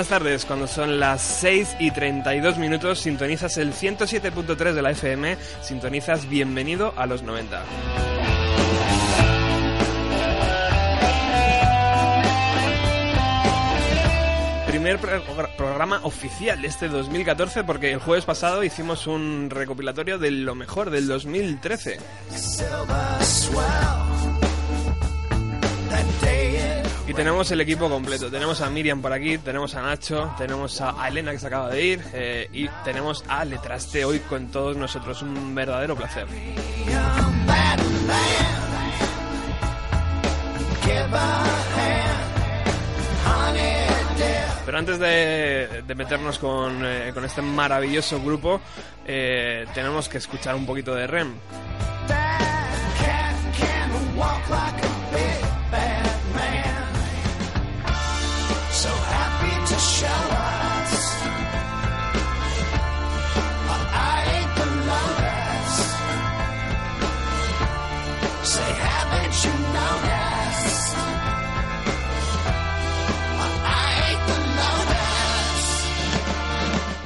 Buenas tardes, cuando son las 6 y 32 minutos sintonizas el 107.3 de la FM, sintonizas Bienvenido a los 90. Primer pro- programa oficial de este 2014 porque el jueves pasado hicimos un recopilatorio de lo mejor del 2013. Tenemos el equipo completo. Tenemos a Miriam por aquí, tenemos a Nacho, tenemos a Elena que se acaba de ir eh, y tenemos a Letraste hoy con todos nosotros. Un verdadero placer. Pero antes de, meternos con, eh, con este maravilloso grupo, eh, tenemos que escuchar un poquito de REM.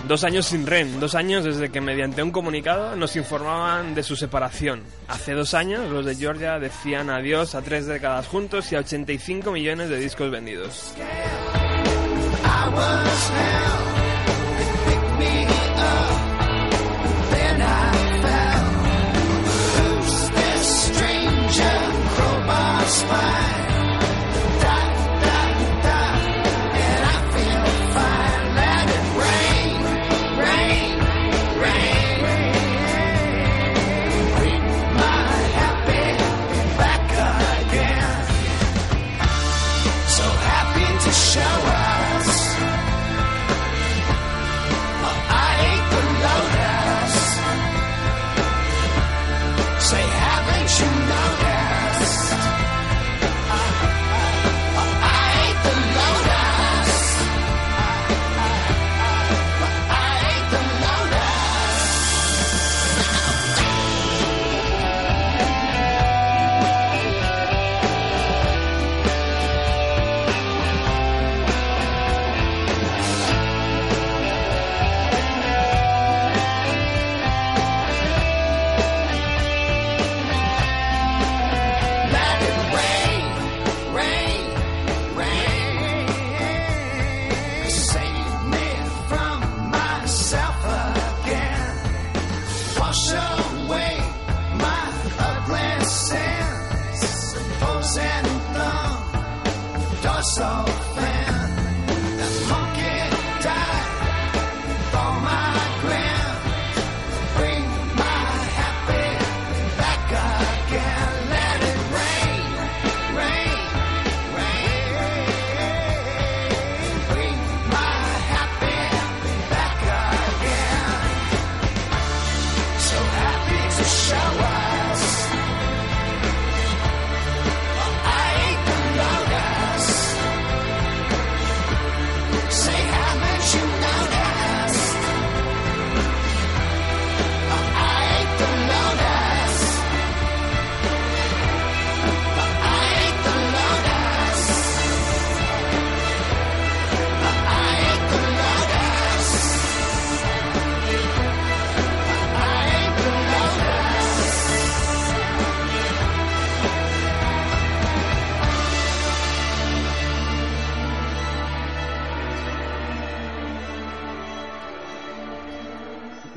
Dos años sin REM, dos años desde que mediante un comunicado nos informaban de su separación. Hace dos años los de Georgia decían adiós a tres décadas juntos y a 85 millones de discos vendidos.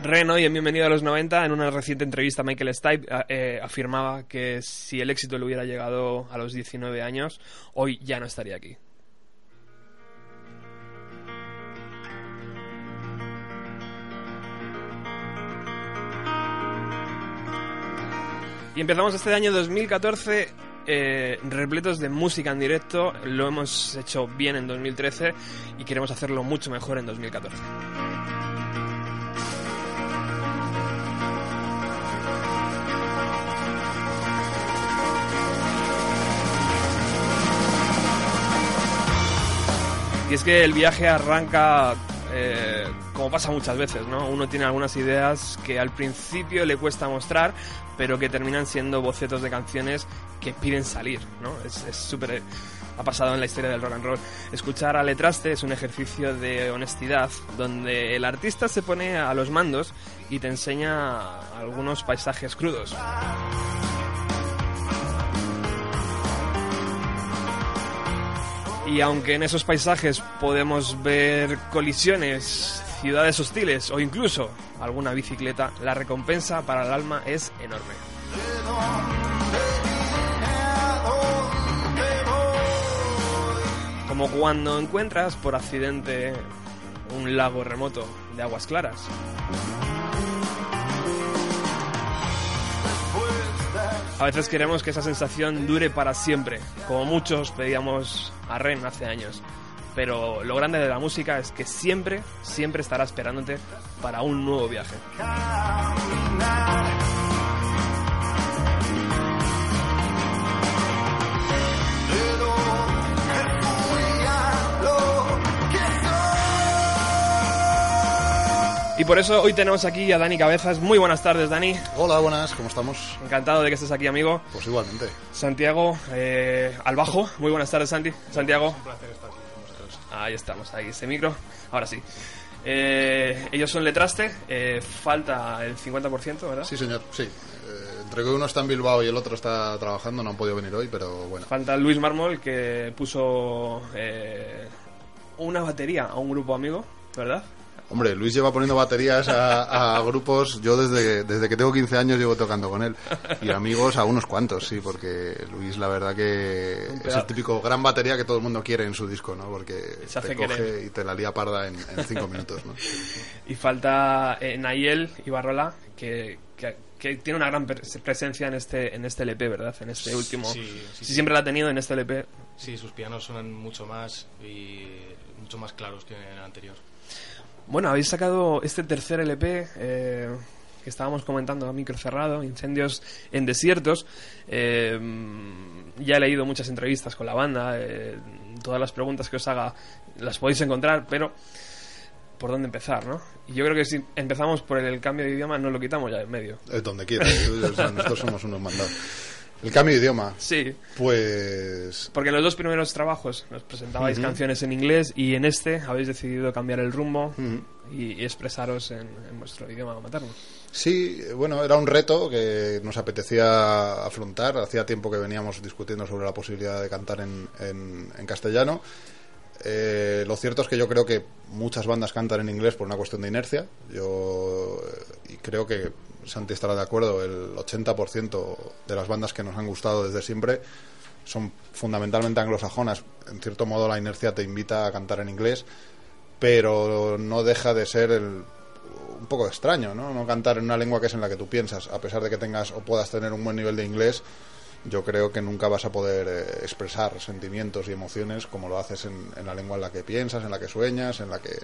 Ren, y en Bienvenido a los 90, en una reciente entrevista, Michael Stipe eh, afirmaba que si el éxito le hubiera llegado a los 19 años, hoy ya no estaría aquí. Y empezamos este año 2014 eh, repletos de música en directo. Lo hemos hecho bien en 2013 y queremos hacerlo mucho mejor en 2014. Y es que el viaje arranca eh, como pasa muchas veces, ¿no? Uno tiene algunas ideas que al principio le cuesta mostrar, pero que terminan siendo bocetos de canciones que piden salir, ¿no? Es súper... ha pasado en la historia del rock and roll. Escuchar a Letraste es un ejercicio de honestidad, donde el artista se pone a los mandos y te enseña algunos paisajes crudos. Y aunque en esos paisajes podemos ver colisiones, ciudades hostiles o incluso alguna bicicleta, la recompensa para el alma es enorme. Como cuando encuentras por accidente un lago remoto de aguas claras. A veces queremos que esa sensación dure para siempre, como muchos pedíamos a Ren hace años. Pero lo grande de la música es que siempre, siempre estará esperándote para un nuevo viaje. Y por eso hoy tenemos aquí a Dani Cabezas. Muy buenas tardes, Dani. Hola, buenas, ¿cómo estamos? Encantado de que estés aquí, amigo. Pues igualmente. Santiago, eh, al bajo. Muy buenas tardes, Santi. Santiago. Un placer estar aquí con vosotros. Ahí estamos, ahí ese micro. Ahora sí. Eh, ellos son Letraste. Eh, falta el 50%, ¿verdad? Sí, señor, sí. Eh, entre que uno está en Bilbao y el otro está trabajando, no han podido venir hoy, pero bueno. Falta Luis Mármol, que puso eh, una batería a un grupo amigo, ¿verdad? Hombre, Luis lleva poniendo baterías a, a grupos. Yo desde, desde que tengo 15 años llevo tocando con él. Y amigos a unos cuantos, sí, porque Luis, la verdad que es el típico gran batería que todo el mundo quiere en su disco, ¿no? Porque Se hace te coge querer. y te la lía parda en, en cinco minutos, ¿no? Y falta eh, Nayel Ibarrola, que, que, que tiene una gran pres- presencia en este, en este LP, ¿verdad? En este último. Sí, sí, si sí. siempre la ha tenido en este LP. Sí, sus pianos suenan mucho más y mucho más claros que en el anterior. Bueno, habéis sacado este tercer LP eh, que estábamos comentando a micro cerrado, Incendios en Desiertos. Eh, ya he leído muchas entrevistas con la banda, eh, todas las preguntas que os haga las podéis encontrar, pero ¿por dónde empezar, no? Yo creo que si empezamos por el cambio de idioma, no lo quitamos ya en medio. Es donde quieras. o sea, nosotros somos unos mandados. El cambio de idioma, Sí, pues porque en los dos primeros trabajos nos presentabais canciones en inglés y en este habéis decidido cambiar el rumbo y, y expresaros en, en vuestro idioma materno. Sí, bueno, era un reto que nos apetecía afrontar. Hacía tiempo que veníamos discutiendo sobre la posibilidad de cantar en, en- en castellano. Eh, lo cierto es que yo creo que muchas bandas cantan en inglés por una cuestión de inercia. Yo eh, y creo que Santi estará de acuerdo. El 80% de las bandas que nos han gustado desde siempre son fundamentalmente anglosajonas. En cierto modo, la inercia te invita a cantar en inglés, pero no deja de ser el, un poco extraño, ¿no? No cantar en una lengua que es en la que tú piensas, a pesar de que tengas o puedas tener un buen nivel de inglés, yo creo que nunca vas a poder eh, expresar sentimientos y emociones como lo haces en, en la lengua en la que piensas, en la que sueñas, en la que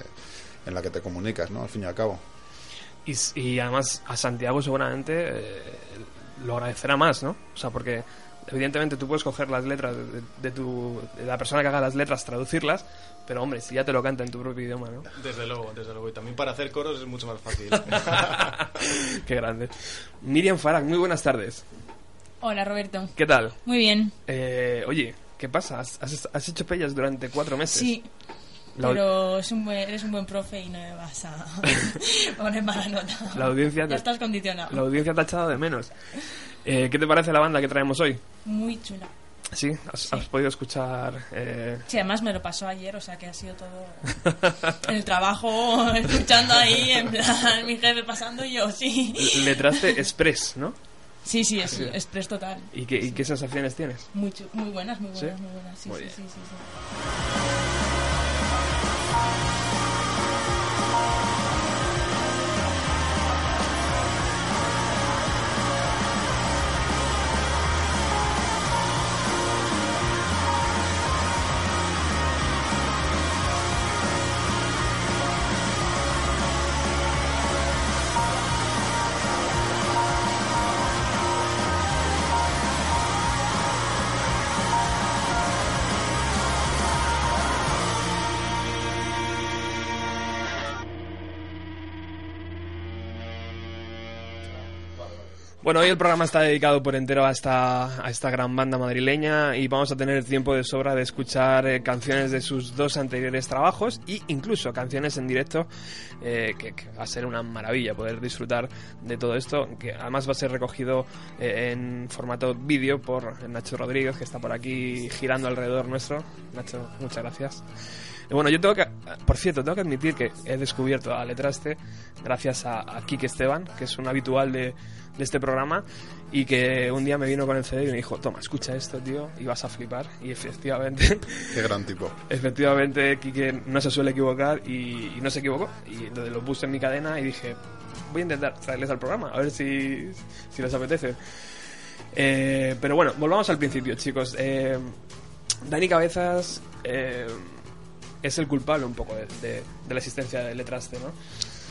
en la que te comunicas, ¿no? Al fin y al cabo. Y, s- y además a Santiago seguramente eh, lo agradecerá más, ¿no? O sea, porque evidentemente tú puedes coger las letras de, de- de tu, de la persona que haga las letras, traducirlas, pero hombre, si ya te lo canta en tu propio idioma, ¿no? Desde luego, desde luego. Y también para hacer coros es mucho más fácil. Qué grande. Miriam Farag, muy buenas tardes. Hola Roberto. ¿Qué tal? Muy bien. Eh, oye, ¿qué pasa? ¿Has, has- has hecho pellas durante cuatro meses? Sí, La- pero es un buen- eres un buen profe y no me vas a poner mala nota. La audiencia te- Ya estás condicionado. La audiencia te ha echado de menos. Eh, ¿Qué te parece la banda que traemos hoy? Muy chula. Sí, has, has podido escuchar. eh, Sí, además me lo pasó ayer, o sea que ha sido todo el trabajo, escuchando ahí, en plan, mi jefe pasando y yo, sí. letraste Express, ¿no? Sí, sí, es express total. ¿Y qué, y qué sensaciones tienes? Muy, muy buenas, muy buenas, ¿Sí? muy buenas. Sí, Muy sí, sí, sí, sí. Bueno, hoy el programa está dedicado por entero a esta, a esta gran banda madrileña y vamos a tener tiempo de sobra de escuchar eh, canciones de sus dos anteriores trabajos e incluso canciones en directo, eh, que, va a ser una maravilla poder disfrutar de todo esto, que además va a ser recogido eh, en formato vídeo por Nacho Rodríguez, que está por aquí girando alrededor nuestro. Nacho, muchas gracias. Y bueno, yo tengo que, por cierto, tengo que admitir que he descubierto a Letraste gracias a, a Kike Esteban, que es un habitual de, de este programa y que un día me vino con el CD y me dijo, toma, escucha esto, tío, y vas a flipar. Y efectivamente, Qué gran tipo. efectivamente, Kike no se suele equivocar y, y no se equivocó. Y entonces lo puse en mi cadena y dije, voy a intentar traerles al programa, a ver si, si les apetece. Eh, pero bueno, volvamos al principio, chicos. Eh, Dani Cabezas eh, es el culpable un poco de, de- de la existencia de Letraste, ¿no?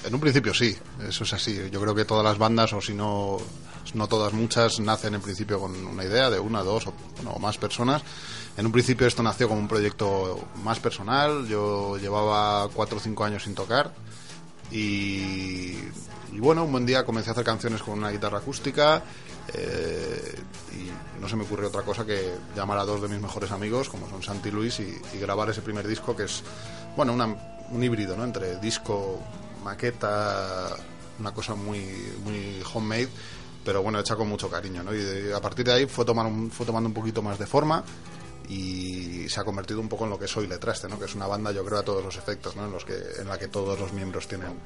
En un principio sí, eso es así. Yo creo que todas las bandas, o si no, no todas, muchas, nacen en principio con una idea de una, dos o, bueno, más personas. En un principio esto nació como un proyecto más personal. Yo llevaba cuatro o cinco años sin tocar. Y, y bueno, un buen día comencé a hacer canciones con una guitarra acústica. Eh, y no se me ocurrió otra cosa que llamar a dos de mis mejores amigos, como son Santi y Luis, y, grabar ese primer disco que es, bueno, una- un híbrido, ¿no? Entre disco, maqueta, una cosa muy, muy homemade, pero bueno, hecha con mucho cariño, ¿no? Y a partir de ahí fue, tomar fue tomando un poquito más de forma y se ha convertido un poco en lo que soy Letraste, ¿no? Que es una banda, yo creo, a todos los efectos, ¿no? En, los que, en la que todos los miembros tienen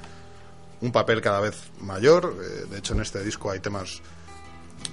un papel cada vez mayor. Eh, de hecho, en este disco hay temas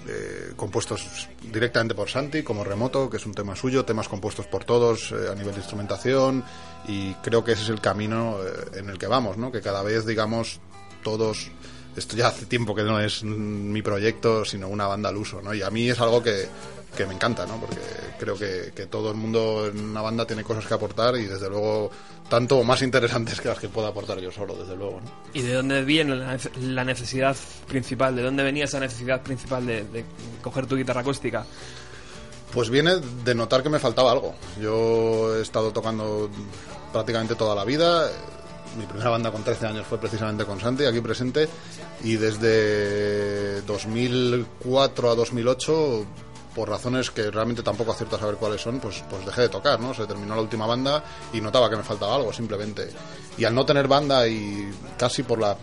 eh, compuestos directamente por Santi, como Remoto, que es un tema suyo, temas compuestos por todos eh, a nivel de instrumentación, y creo que ese es el camino eh, en el que vamos, ¿no? Que cada vez, digamos, todos. Esto ya hace tiempo que no es mi proyecto, sino una banda al uso, ¿no? Y a mí es algo que, que me encanta, ¿no? Porque creo que, que todo el mundo en una banda tiene cosas que aportar y, desde luego, tanto o más interesantes que las que puedo aportar yo solo, desde luego, ¿no? ¿Y de dónde viene la necesidad principal? ¿De dónde venía esa necesidad principal de, de coger tu guitarra acústica? Pues viene de notar que me faltaba algo. Yo he estado tocando prácticamente toda la vida. Mi primera banda con 13 años fue precisamente con Santi, aquí presente. Y desde 2004 a 2008, por razones que realmente tampoco acierto a saber cuáles son, pues, pues dejé de tocar, ¿no? Se terminó la última banda y notaba que me faltaba algo, simplemente. Y al no tener banda y casi por la,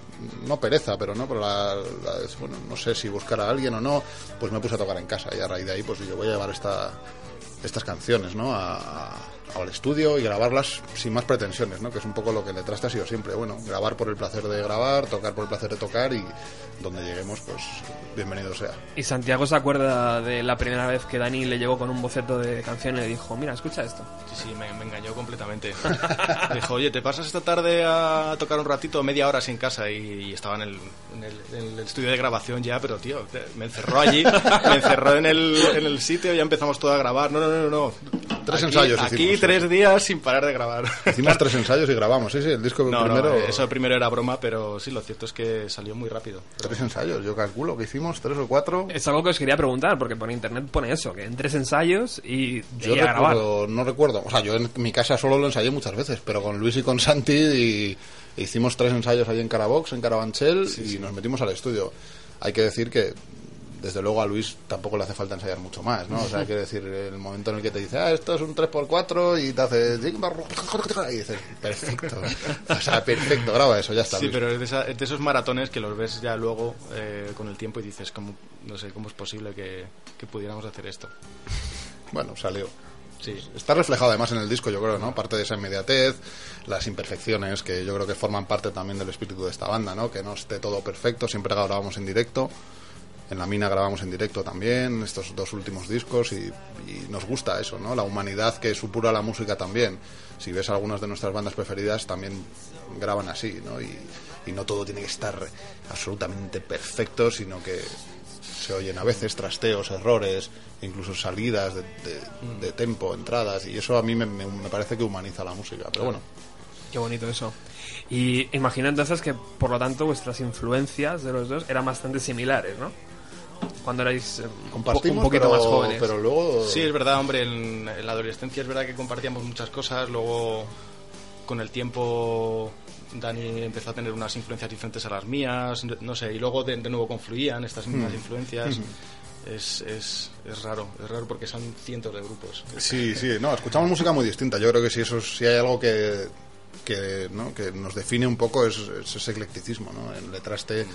no pereza, pero no por la, bueno, no sé si buscar a alguien o no, pues me puse a tocar en casa y a raíz de ahí pues yo voy a llevar esta, estas canciones, ¿no? Al estudio y grabarlas sin más pretensiones, ¿no? Que es un poco lo que Letraste ha sido siempre, bueno, grabar por el placer de grabar, tocar por el placer de tocar y donde lleguemos, pues bienvenido sea. Y Santiago se acuerda de la primera vez que Dani le llegó con un boceto de canción y le dijo, mira, escucha esto. Sí, sí, me, me engañó completamente. Me dijo, oye, ¿te pasas esta tarde a tocar un ratito, media hora sin casa? Y, y estaba en el, en, el, en el estudio de grabación ya, pero tío, me encerró allí, me encerró en el, en el sitio y ya empezamos todo a grabar. No, no, no, no. Tres Aquí- ensayos Aquí hicimos, tres sí. días sin parar de grabar. Hicimos tres ensayos y grabamos, sí, sí, el disco No, primero... no, eso primero era broma, pero sí, lo cierto es que salió muy rápido. Tres ensayos, yo calculo que hicimos tres o cuatro. Es algo que os quería preguntar, porque por internet pone eso, que en tres ensayos y, Yo y a grabar. no recuerdo, o sea, yo en mi casa solo lo ensayé muchas veces, pero con Luis y con Santi y- hicimos tres ensayos ahí en Carabox, en Carabanchel, y nos metimos al estudio. Hay que decir que, desde luego, a Luis tampoco le hace falta ensayar mucho más, ¿no? O sea, que decir, el momento en el que te dice, ah, esto es un 3x4 y te hace... Y dices, perfecto. O sea, perfecto, graba eso, ya está. Sí, Luis. pero es de, esa- es de esos maratones que los ves ya luego eh, con el tiempo y dices, ¿cómo, no sé, ¿cómo es posible que, que pudiéramos hacer esto? bueno, salió. Sí. Está reflejado además en el disco, yo creo, ¿no? Parte de esa inmediatez, las imperfecciones que yo creo que forman parte también del espíritu de esta banda, ¿no? Que no esté todo perfecto, siempre grabamos en directo. En la mina grabamos en directo también, estos dos últimos discos, y, y nos gusta eso, ¿no? La humanidad que supura la música también. Si ves algunas de nuestras bandas preferidas, también graban así, ¿no? Y, y no todo tiene que estar absolutamente perfecto, sino que se oyen a veces trasteos, errores, incluso salidas de, de- de tempo, entradas, y eso a mí me, me- me parece que humaniza la música. Pero bueno, Qué bonito eso. Y imagino entonces que, por lo tanto, vuestras influencias de los dos eran bastante similares, ¿no? Cuando erais eh, compartimos, un poquito pero, más jóvenes. pero luego... Sí, es verdad, hombre, en, en la adolescencia es verdad que compartíamos muchas cosas, luego con el tiempo Dani empezó a tener unas influencias diferentes a las mías, no sé, y luego de, de nuevo confluían estas mismas influencias. Es, es, es raro, es raro porque son cientos de grupos. Sí, sí, no, escuchamos música muy distinta. Yo creo que si eso si hay algo que, que, ¿no? que nos define un poco es, es ese eclecticismo, ¿no? En Letraste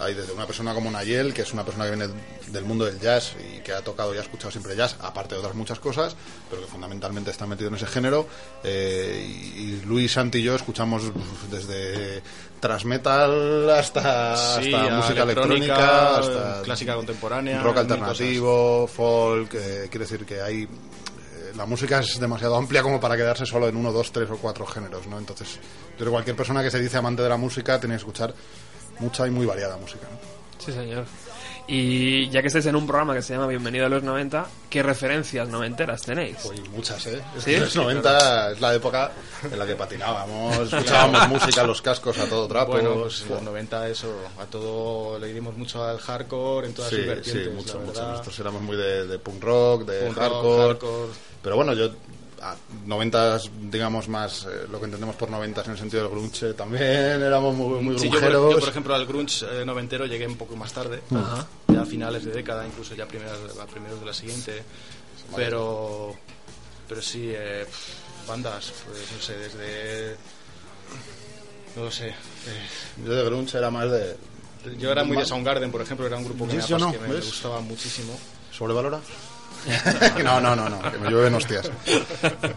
hay desde una persona como Nayel, que es una persona que viene del mundo del jazz y que ha tocado y ha escuchado siempre jazz, aparte de otras muchas cosas, pero que fundamentalmente está metido en ese género. Eh, y, Luis, Santi y yo escuchamos desde thrash metal hasta, Sí, hasta música electrónica, electrónica, hasta clásica contemporánea, rock alternativo, folk, eh, quiere decir que hay eh, la música es demasiado amplia como para quedarse solo en uno, dos, tres o cuatro géneros, ¿no? Entonces, yo creo que cualquier persona que se dice amante de la música tiene que escuchar mucha y muy variada música, ¿no? Sí, señor. Y ya que estáis en un programa que se llama Bienvenido a los 90, ¿qué referencias noventeras tenéis? Pues muchas, ¿eh? Es ¿Sí? que los 90 es la época en la que patinábamos, escuchábamos música, los cascos a todo trapo. Bueno, pues en los 90 eso, a todo le dimos mucho al hardcore en todas sí, sus vertientes. sí, mucho, mucho. Nosotros éramos muy de, de punk rock, de Punk rock, hardcore. hardcore. Pero bueno, yo a 90 digamos más eh, lo que entendemos por 90 en el sentido del grunge también éramos muy, muy Sí, yo, por- grungeros. yo, por ejemplo, al grunge eh, noventero llegué un poco más tarde, ya a finales de década, incluso ya primeras, a primeros de la siguiente. Pero, pero sí, eh, bandas, pues no sé, desde. No lo sé. eh, Yo de grunge era más de yo era muy de Soundgarden, por ejemplo, era un grupo que, me, gustaba muchísimo. sobrevalora. no, no, no, no, que me llueven hostias.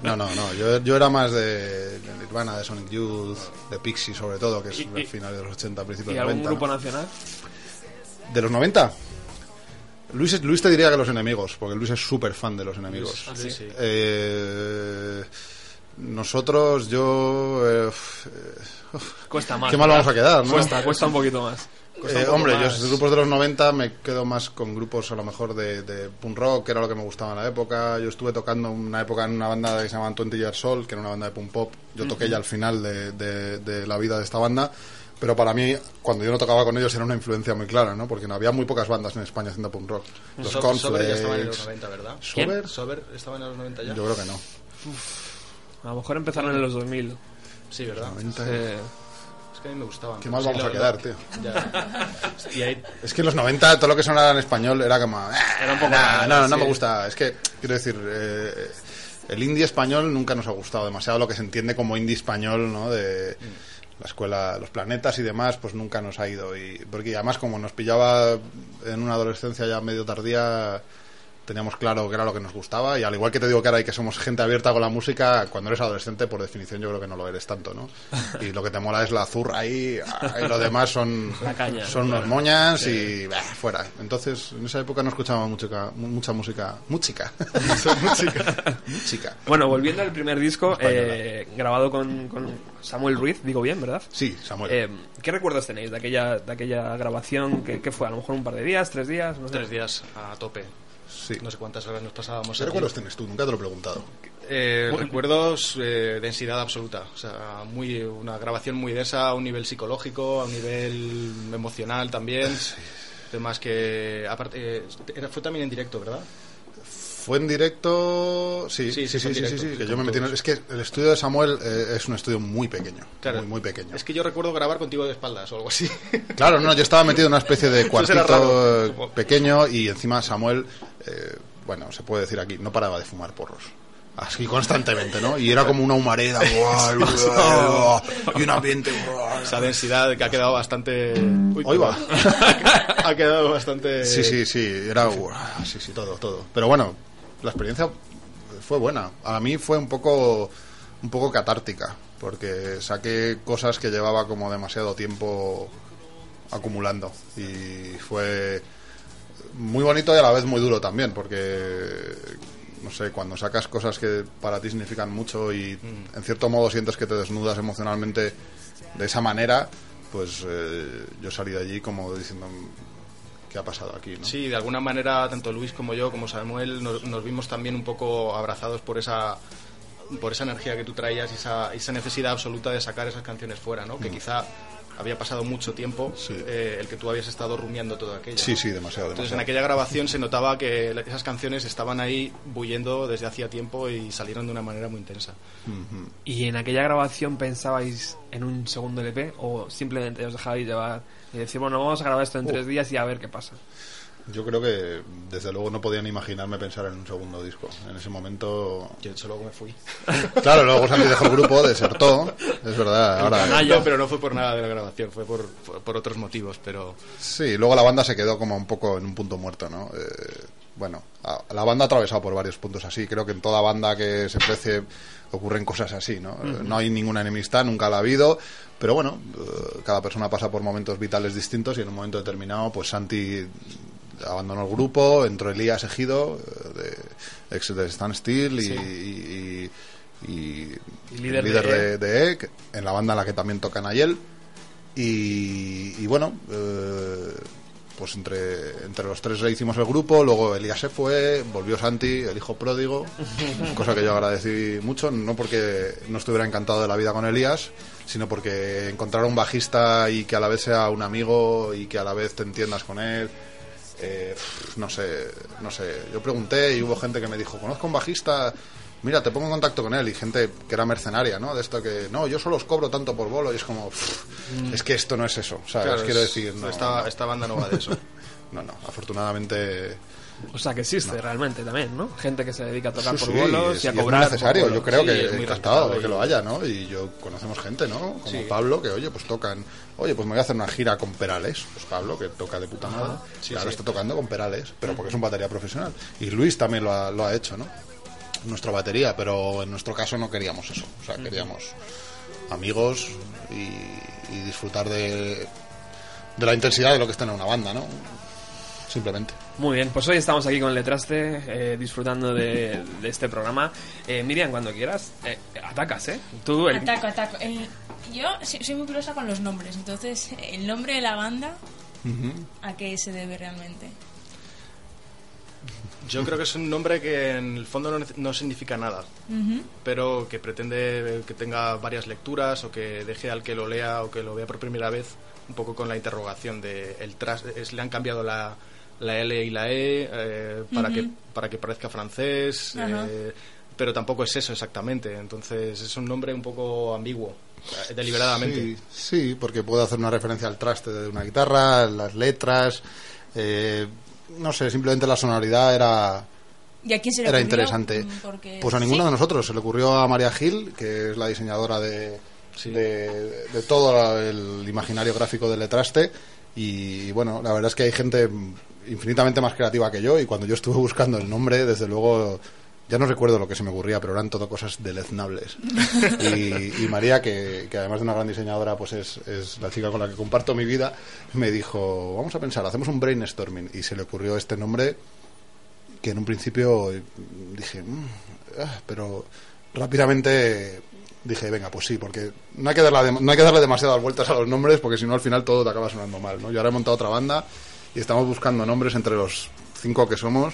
No, no, no. Yo, yo era más de, Nirvana, de Sonic Youth, de Pixie sobre todo, que es Y- y- al final de los 80, principios ¿Y de los algún 90. grupo ¿no? nacional? ¿De los 90? Luis, es- Luis te diría que los enemigos, porque Luis es súper fan de los enemigos. Sí, sí. Eh, nosotros, yo... eh, uf, eh, Cuesta más. Qué mal ¿verdad? vamos a quedar, ¿no? Cuesta, cuesta un poquito más. Eh, hombre, más. yo grupos de los 90 me quedo más con grupos a lo mejor de, de punk rock, que era lo que me gustaba en la época. Yo estuve tocando una época en una banda que se llama 20 Years Old, que era una banda de punk pop. Yo toqué ya al final de, de- de la vida de esta banda. Pero para mí, cuando yo no tocaba con ellos, era una influencia muy clara, ¿no? Porque no había muy pocas bandas en España haciendo punk rock. Los So- Sober ya estaba en los Cornflakes... 90, ¿verdad? ¿Sober? Sober estaba en los 90 ya. Yo creo que no. A lo mejor empezaron en los 2000. Sí, ¿verdad? 90. Eh, Es que a mí me gustaban. Qué vamos a quedar, lo- tío. Ya. Y ahí, Es que en los 90 todo lo que sonaba en español era como... Era un poco Nah, raro, no, no sí. me gusta. Es que, quiero decir, eh, el indie español nunca nos ha gustado demasiado. Lo que se entiende como indie español, ¿no? De la escuela, los planetas y demás, pues nunca nos ha ido. Y, porque además, como nos pillaba en una adolescencia ya medio tardía, teníamos claro que era lo que nos gustaba. Y al igual que te digo que ahora hay que somos gente abierta con la música, cuando eres adolescente, por definición, yo creo que no lo eres tanto, ¿no? Y lo que te mola es la zurra ahí, ah, y lo demás son, La caña. son unos moñas y bah, fuera. Entonces, en esa época no escuchábamos mucha, mucha música. Música. música. música. Bueno, volviendo al primer disco, eh, grabado con, con Samuel Ruiz, digo bien, ¿verdad? Sí, Samuel. Eh, ¿Qué recuerdos tenéis de aquella, de aquella grabación? ¿Qué, qué fue? A lo mejor un par de días, tres días, no sé. tres días a tope. Sí. No sé cuántas horas nos pasábamos. ¿Qué recuerdos tienes tú? Nunca te lo he preguntado. Eh, recuerdos, eh, densidad absoluta. O sea, muy, una grabación muy densa a un nivel psicológico, a un nivel emocional también. Además que, aparte, eh, era, fue también en directo, ¿verdad? Fue en directo. Sí, sí, Sí, sí, sí, sí, que yo me metí en el-. Es que el estudio de Samuel eh, es un estudio muy pequeño. Claro. Muy, muy pequeño. Es que yo recuerdo grabar contigo de espaldas o algo así. Claro, no, yo estaba metido en una especie de cuartito raro. eh, pequeño y encima Samuel, eh, bueno, se puede decir aquí, no paraba de fumar porros. Así constantemente, ¿no? Y era como una humareda, y un ambiente. Esa densidad que ha quedado bastante... Uy, Hoy va. ha quedado bastante... Sí, sí, sí, era. Sí, sí, todo, todo. Pero bueno, la experiencia fue buena. A mí fue un poco, un poco catártica, porque saqué cosas que llevaba como demasiado tiempo acumulando. Y fue muy bonito y a la vez muy duro también, porque, no sé, cuando sacas cosas que para ti significan mucho y en cierto modo sientes que te desnudas emocionalmente de esa manera, pues eh, yo salí de allí como diciendo, ¿qué ha pasado aquí? ¿no? Sí, de alguna manera, tanto Luis como yo, como Samuel, nos, nos vimos también un poco abrazados por esa por esa energía que tú traías y esa, esa necesidad absoluta de sacar esas canciones fuera, ¿no? Que quizá había pasado mucho tiempo Mm. Sí. eh, el que tú habías estado rumiando todo aquello. Sí, sí, demasiado, Entonces demasiado. en aquella grabación se notaba que esas canciones estaban ahí bullendo desde hacía tiempo y salieron de una manera muy intensa. ¿Y en aquella grabación pensabais en un segundo LP o simplemente os dejabais llevar y decir, bueno, vamos a grabar esto en tres días y a ver qué pasa? Yo creo que desde luego no podían imaginarme pensar en un segundo disco. En ese momento... Yo de hecho luego me fui. Claro, luego Santi dejó el grupo, desertó, es verdad. Ahora, No, pero no fue por nada de la grabación, fue por, por, por otros motivos, pero Sí, luego la banda se quedó como un poco en un punto muerto, ¿no? Eh, bueno, a- la banda ha atravesado por varios puntos así. Creo que en toda banda que se precie ocurren cosas así, ¿no? No hay ninguna enemistad, nunca la ha habido, pero bueno, eh, cada persona pasa por momentos vitales distintos y en un momento determinado, pues Santi abandonó el grupo, entró Elías Ejido, eh, de, ex de Stan Steel y, y- y- y Y líder el líder de de, de Ek, en la banda en la que también toca Nayel. Y, y bueno, eh, pues entre, entre los tres le hicimos el grupo, luego Elías se fue, volvió Santi, el hijo pródigo, cosa que yo agradecí mucho, no porque no estuviera encantado de la vida con Elías, sino porque encontrar un bajista y que a la vez sea un amigo y que a la vez te entiendas con él, eh, no sé, no sé. Yo pregunté y hubo gente que me dijo, conozco un bajista, mira, te pongo en contacto con él. Y gente que era mercenaria, ¿no? De esto que, no, yo solo os cobro tanto por bolo. Y es como, "Pff, es que esto no es eso, ¿sabes? claro, Quiero es- decir, no, esta, no, esta banda no va de eso. no, no, afortunadamente... O sea, que existe realmente también, ¿no? Gente que se dedica a tocar Sí, por bolos es- y a es cobrar. por necesario, yo creo Sí, que es muy encantado de que lo haya, ¿no? Y yo conocemos gente, ¿no? Como Sí. Pablo, que oye, pues tocan, oye, pues me voy a hacer una gira con Perales, pues Pablo, que toca de puta madre, ahora sí. está tocando con Perales, pero porque es un batería profesional. Y Luis también lo ha, lo ha hecho, ¿no? Nuestra batería, pero en nuestro caso no queríamos eso, o sea, queríamos amigos y, y disfrutar de, de la intensidad de lo que es tener una banda, ¿no? Simplemente. Muy bien, pues hoy estamos aquí con Letraste, eh, disfrutando de, de este programa. Eh, Miriam, cuando quieras, eh, atacas, ¿eh? Tú, el- Ataco, ataco. El- yo soy soy muy curiosa con los nombres, entonces, el nombre de la banda, ¿a qué se debe realmente? Yo creo que es un nombre que en el fondo no, no significa nada, pero que pretende que tenga varias lecturas o que deje al que lo lea o que lo vea por primera vez un poco con la interrogación de el tras es- le han cambiado la, la L y la E eh, para que para que parezca francés eh, pero tampoco es eso exactamente. Entonces es un nombre un poco ambiguo eh, deliberadamente. Sí, sí, porque puedo hacer una referencia al traste de una guitarra, las letras, eh, no sé, simplemente la sonoridad era, ¿Y a quién se le era ocurrió? interesante. Mm, Porque- Pues a ninguno ¿Sí? de nosotros, se le ocurrió a María Gil, que es la diseñadora de, Sí. de, de todo el imaginario gráfico del letraste. Y bueno, la verdad es que hay gente infinitamente más creativa que yo y cuando yo estuve buscando el nombre, desde luego, ya no recuerdo lo que se me ocurría, pero eran todo cosas deleznables. y, y María, que, que además de una gran diseñadora, pues es, es la chica con la que comparto mi vida, me dijo, vamos a pensar, hacemos un brainstorming. Y se le ocurrió este nombre que en un principio dije, "Mm, ah", pero rápidamente dije, venga, pues sí, porque no hay que darle, no hay que darle demasiadas vueltas a los nombres porque si no al final todo te acaba sonando mal, ¿no? Yo ahora he montado otra banda y estamos buscando nombres entre los cinco que somos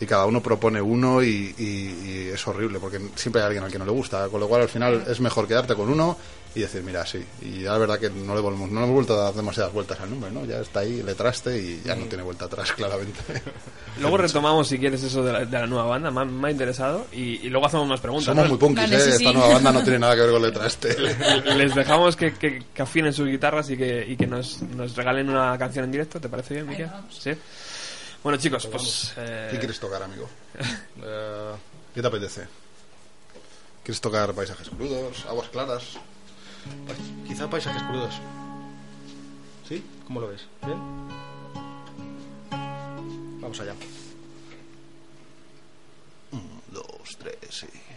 y cada uno propone uno y, y- y es horrible porque siempre hay alguien al que no le gusta, con lo cual al final es mejor quedarte con uno y decir, mira, sí, y ya la verdad que no le volvemos, no le hemos vuelto a dar demasiadas vueltas al nombre, ¿no? Ya está ahí, le traste y ya no tiene vuelta atrás, claramente. Luego retomamos, si quieres, eso de la, de la nueva banda, me ha, me ha interesado. Y, y luego hacemos más preguntas. Somos ¿no? muy punkis, Vale, ¿eh? sí, Esta sí. nueva banda no tiene nada que ver con letraste. Les dejamos que, que- que afinen sus guitarras y que, y que nos, nos regalen una canción en directo. ¿Te parece bien, Miguel? vamos. Sí. Bueno, chicos, pues. eh, ¿Qué quieres tocar, amigo? Eh, ¿Qué te apetece? ¿Quieres tocar paisajes crudos, aguas claras? quizá paisajes crudos ¿sí? ¿cómo lo ves? ¿bien? vamos allá dos, tres y...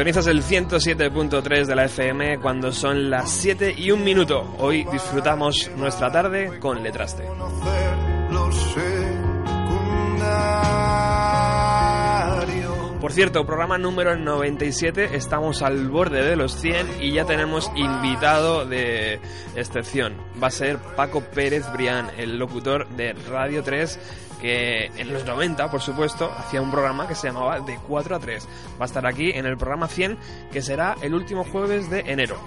Sintonizas el 107.3 de la FM cuando son las 7 y un minuto. Hoy disfrutamos nuestra tarde con Letraste. Por cierto, programa número 97, estamos al borde de los 100 y ya tenemos invitado de excepción. Va a ser Paco Pérez Brián, el locutor de Radio 3 que en los 90, por supuesto, hacía un programa que se llamaba De 4 a 3. Va a estar aquí en el programa 100, que será el último jueves de enero.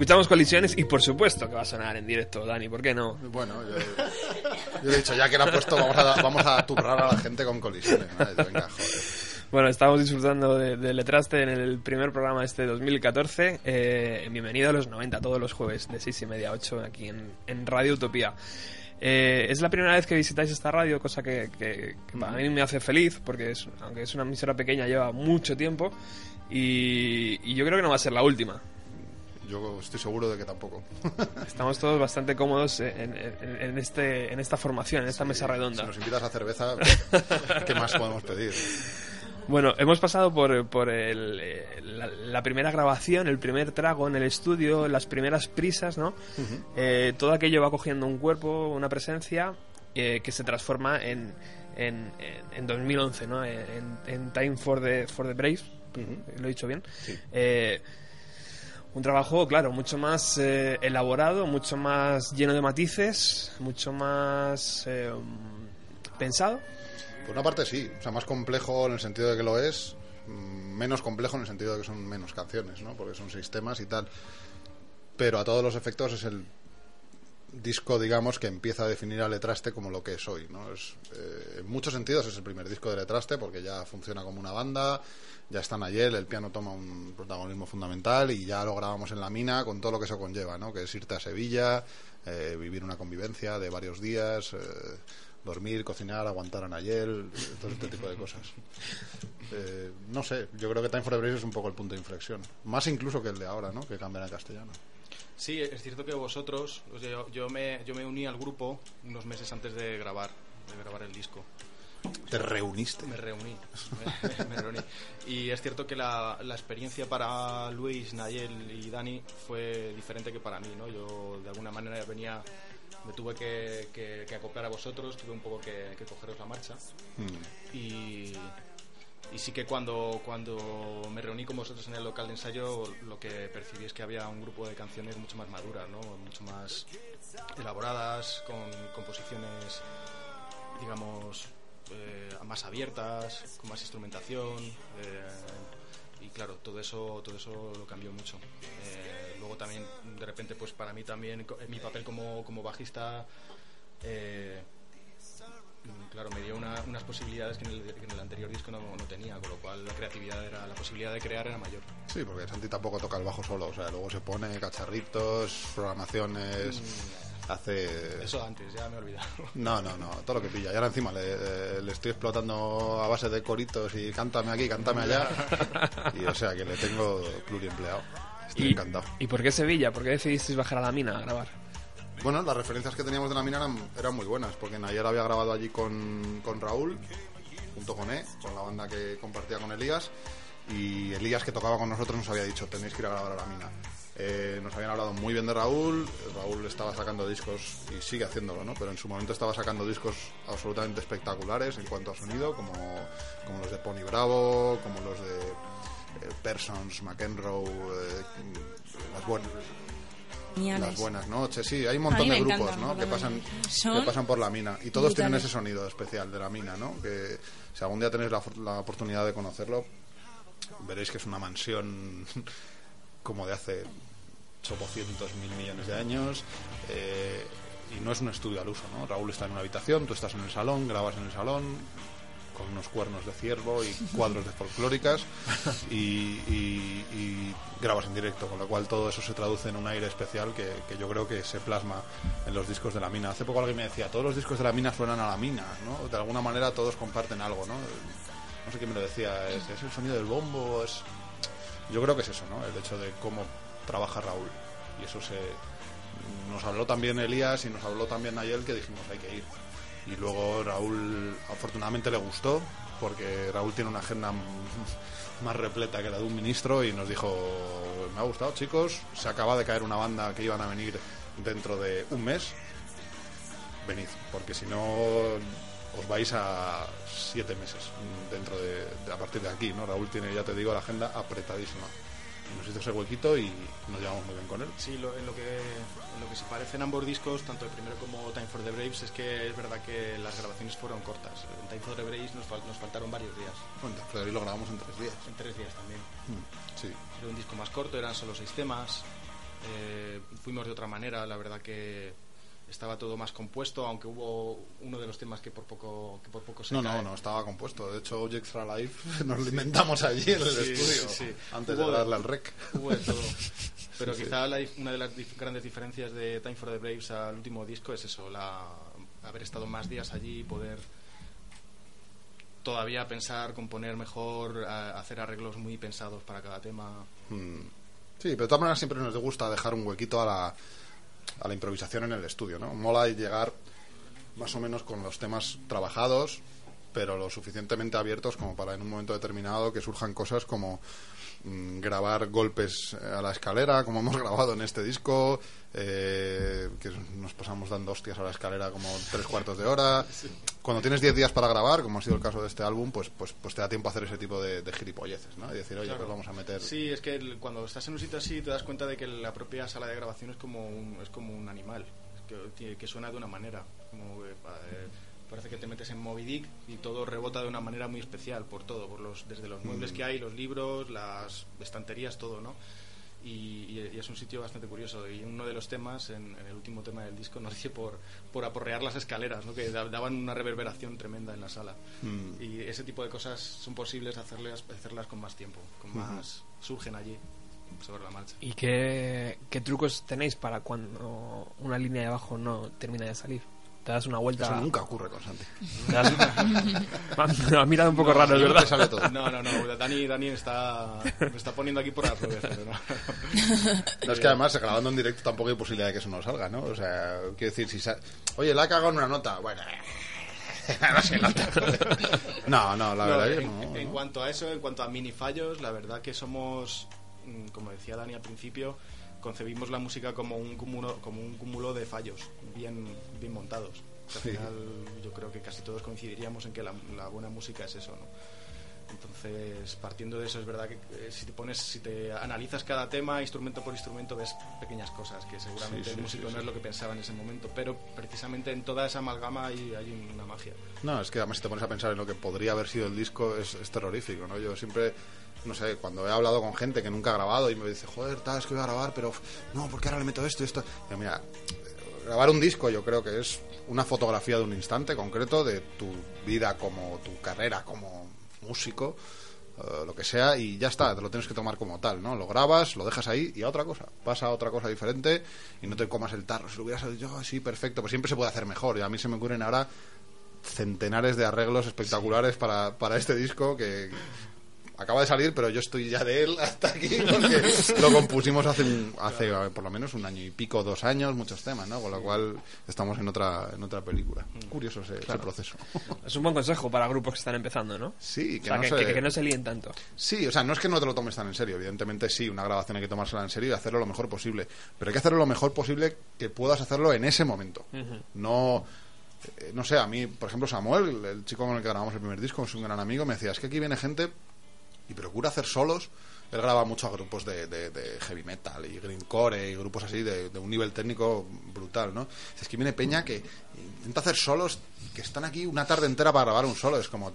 Escuchamos colisiones y por supuesto que va a sonar en directo, Dani, ¿por qué no? Bueno, yo, yo he dicho, ya que la ha puesto, vamos a, vamos a turrar a la gente con colisiones. ¿no? Venga, joder. Bueno, estamos disfrutando de, de Letraste en el primer programa de este 2014. Eh, bienvenido a los 90 todos los jueves de 6 y media a 8 aquí en, en Radio Utopía. Eh, es la primera vez que visitáis esta radio, cosa que, que- que para mí me hace feliz, porque es, aunque es una emisora pequeña, lleva mucho tiempo y, y yo creo que no va a ser la última. Yo estoy seguro de que tampoco. Estamos todos bastante cómodos en, en- en este, en esta formación, en esta mesa Si redonda. nos invitas a cerveza, ¿qué más podemos pedir? Bueno, hemos pasado por, por el, eh, la, la primera grabación, el primer trago en el estudio, las primeras prisas, ¿no? Eh, todo aquello va cogiendo un cuerpo, una presencia eh, que se transforma en, en, en- en 2011, ¿no? En, en Time for the, for the Brave, lo he dicho bien. Eh, un trabajo, claro, mucho más eh, elaborado, mucho más lleno de matices, mucho más eh, pensado. Por una parte sí, o sea, más complejo en el sentido de que lo es, mm, menos complejo en el sentido de que son menos canciones, ¿no? Porque son seis temas y tal. Pero a todos los efectos es el disco, digamos, que empieza a definir a Letraste como lo que es hoy, ¿no? Es, eh, en muchos sentidos es el primer disco de Letraste porque ya funciona como una banda, ya está Nayel, el piano toma un protagonismo fundamental y ya lo grabamos en la mina con todo lo que eso conlleva, ¿no? Que es irte a Sevilla, eh, vivir una convivencia de varios días, eh, dormir, cocinar, aguantar a Nayel, todo este tipo de cosas. Eh, no sé, yo creo que Time for the Brave es un poco el punto de inflexión. Más incluso que el de ahora, ¿no? Que cambian a castellano. Sí, es cierto que vosotros, o sea, yo, yo me, yo me uní al grupo unos meses antes de grabar, de grabar el disco. Te reuniste. Me reuní, me, me reuní. Y es cierto que la, la experiencia para Luis, Nayel y Dani fue diferente que para mí, ¿no? Yo de alguna manera venía, me tuve que, que- que acoplar a vosotros, tuve un poco que, que cogeros la marcha. Mm. Y, y sí que cuando, cuando me reuní con vosotros en el local de ensayo, lo que percibí es que había un grupo de canciones mucho más maduras, ¿no? mucho más elaboradas, con composiciones, digamos, eh, más abiertas, con más instrumentación. eh, y claro, todo eso, todo eso lo cambió mucho. Eh, luego también, de repente, pues para mí también, en mi papel como, como bajista, Claro, me dio una- unas posibilidades que en, el, que en el anterior disco no, no tenía, con lo cual la creatividad era, la posibilidad de crear era mayor. Sí, porque Santi tampoco toca el bajo solo, o sea, luego se pone cacharritos, programaciones, hace... Eso antes, ya me he olvidado. No, no, no, todo lo que pilla. Y ahora encima le, le estoy explotando a base de coritos y cántame aquí, cántame allá. Y o sea que le tengo pluriempleado. Estoy ¿Y, encantado. ¿Y por qué Sevilla? ¿Por qué decidisteis bajar a la mina a grabar? Bueno, las referencias que teníamos de la mina eran, eran muy buenas, porque Nayer había grabado allí con, con Raúl, junto con E, con la banda que compartía con Elías, y Elías que tocaba con nosotros nos había dicho, tenéis que ir a grabar a la mina. Eh, nos habían hablado muy bien de Raúl, Raúl estaba sacando discos y sigue haciéndolo, ¿no? Pero en su momento estaba sacando discos absolutamente espectaculares en cuanto a sonido, como, como los de Pony Bravo, como los de eh, Persons, McEnroe, eh, las buenas Geniales. las buenas noches, sí, hay un montón de grupos, ¿no? Que pasan, que pasan por la mina y todos tienen ese sonido especial de la mina, ¿no? Que si algún día tenéis la, la oportunidad de conocerlo, veréis que es una mansión como de hace 800 mil millones de años eh, y no es un estudio al uso, ¿no? Raúl está en una habitación, tú estás en el salón, grabas en el salón con unos cuernos de ciervo y cuadros de folclóricas y, grabas en directo, con lo cual todo eso se traduce en un aire especial que, que yo creo que se plasma en los discos de la mina. Hace poco alguien me decía, todos los discos de la mina suenan a la mina, ¿no? De alguna manera todos comparten algo, ¿no? No sé quién me lo decía, ¿es, es el sonido del bombo? Es... Yo creo que es eso, ¿no? El hecho de cómo trabaja Raúl. Y eso se... Nos habló también Elías y nos habló también Nayel que dijimos hay que ir. Y luego Raúl afortunadamente le gustó porque Raúl tiene una agenda más repleta que la de un ministro y nos dijo me ha gustado chicos, se acaba de caer una banda que iban a venir dentro de un mes, venid, porque si no os vais a siete meses dentro de, de- a partir de aquí, ¿no? Raúl tiene, ya te digo, la agenda apretadísima. Nos hizo ese huequito y nos llevamos muy bien con él. Sí, lo- en, lo que, en lo que se parecen ambos discos, tanto el primero como Time for the Braves, es que es verdad que las grabaciones fueron cortas. En Time for the Braves nos, fal- nos faltaron varios días, Bueno, Frederic lo grabamos en tres días. en tres días también. Mm, Sí. Era un disco más corto, eran solo seis temas. eh, fuimos de otra manera, la verdad que estaba todo más compuesto, aunque hubo uno de los temas que por poco, que por poco se No, cae. no, no estaba compuesto. De hecho, Oye Extra Life nos lo inventamos allí en el Sí, estudio sí, sí. antes Hubo de darle al rec. Hubo de todo. Pero quizá la una de las dif- grandes diferencias de Time for the Braves al último disco es eso, la, haber estado más días allí y poder todavía pensar, componer mejor, a- hacer arreglos muy pensados para cada tema. Mm. Sí, pero de todas maneras siempre nos gusta dejar un huequito a la, a la improvisación en el estudio, ¿no? Mola llegar más o menos con los temas trabajados, pero lo suficientemente abiertos como para en un momento determinado que surjan cosas como grabar golpes a la escalera, como hemos grabado en este disco, eh, que nos pasamos dando hostias a la escalera como tres cuartos de hora. Cuando tienes diez días para grabar, como ha sido el caso de este álbum, pues, pues, pues te da tiempo a hacer ese tipo de, de gilipolleces, ¿no? Y decir, oye, Claro. pues vamos a meter... Sí, es que cuando estás en un sitio así te das cuenta de que la propia sala de grabación es como un, es como un animal, que, suena de una manera. Como, eh, eh, parece que te metes en Moby Dick y todo rebota de una manera muy especial por todo, por los, desde los muebles Mm. que hay, los libros, las estanterías, todo, ¿no? Y, y- es un sitio bastante curioso. Y uno de los temas, en, en el último tema del disco, nos dice por, por aporrear las escaleras, ¿no? que da- daban una reverberación tremenda en la sala. Mm. Y ese tipo de cosas son posibles hacerlas, hacerlas con más tiempo, con más surgen allí sobre la marcha. ¿Y qué, qué trucos tenéis para cuando una línea de bajo no termina de salir? Te das una vuelta. Eso nunca ocurre con Santi. das- me ha mirado un poco raro, es verdad. sale todo. No, no, no. Dani, Dani está, me está poniendo aquí por las nubes. pero no. No, es que además grabando en directo tampoco hay posibilidad de que eso no salga, ¿no? O sea, quiero decir, si Oye, la ha cagado en una nota. Bueno, no se nota. No, no, la No, verdad que en, no. en ¿no? cuanto a eso, en cuanto a mini fallos, la verdad que somos, mm, como decía Dani al principio, concebimos la música como un cúmulo, como un cúmulo de fallos bien, bien montados. Que Al Sí. final yo creo que casi todos coincidiríamos en que la, la buena música es eso, ¿no? Entonces, partiendo de eso, es verdad que eh, si te pones, si te analizas cada tema, instrumento por instrumento, ves pequeñas cosas que seguramente Sí, sí, el músico sí, no es lo que pensaba en ese momento, pero precisamente en toda esa amalgama hay, hay una magia. No, es que además si te pones a pensar en lo que podría haber sido el disco es, es terrorífico, ¿no? Yo siempre, no sé, cuando he hablado con gente que nunca ha grabado y me dice, joder, tal, es que voy a grabar, pero no, porque ahora le meto esto y esto. Digo, mira, grabar un disco yo creo que es una fotografía de un instante concreto de tu vida como tu carrera como músico, eh, lo que sea, y ya está, te lo tienes que tomar como tal, ¿no? Lo grabas, lo dejas ahí y a otra cosa, pasa a otra cosa diferente y no te comas el tarro. Si lo hubieras hecho así, perfecto, pues siempre se puede hacer mejor. Y a mí se me ocurren ahora centenares de arreglos espectaculares para, para este disco que acaba de salir, pero yo estoy ya de él hasta aquí porque lo compusimos hace, un- hace por lo menos un año y pico, dos años, muchos temas, ¿no? Con lo cual estamos en otra, en otra película. Curioso ese, ese proceso. Es un buen consejo para grupos que están empezando, ¿no? Sí, O que sea, no que, se- que- que no se líen tanto. Sí, o sea, no es que no te lo tomes tan en serio, evidentemente sí, una grabación hay que tomársela en serio y hacerlo lo mejor posible, pero hay que hacerlo lo mejor posible que puedas hacerlo en ese momento. No eh, no sé, a mí, por ejemplo, Samuel, el, el chico con el que grabamos el primer disco, es un gran amigo, me decía, es que aquí viene gente y procura hacer solos. Él graba mucho a grupos de, de- de heavy metal y greencore y grupos así de, de un nivel técnico brutal, ¿no? Es que viene Peña que intenta hacer solos que están aquí una tarde entera para grabar un solo. Es como,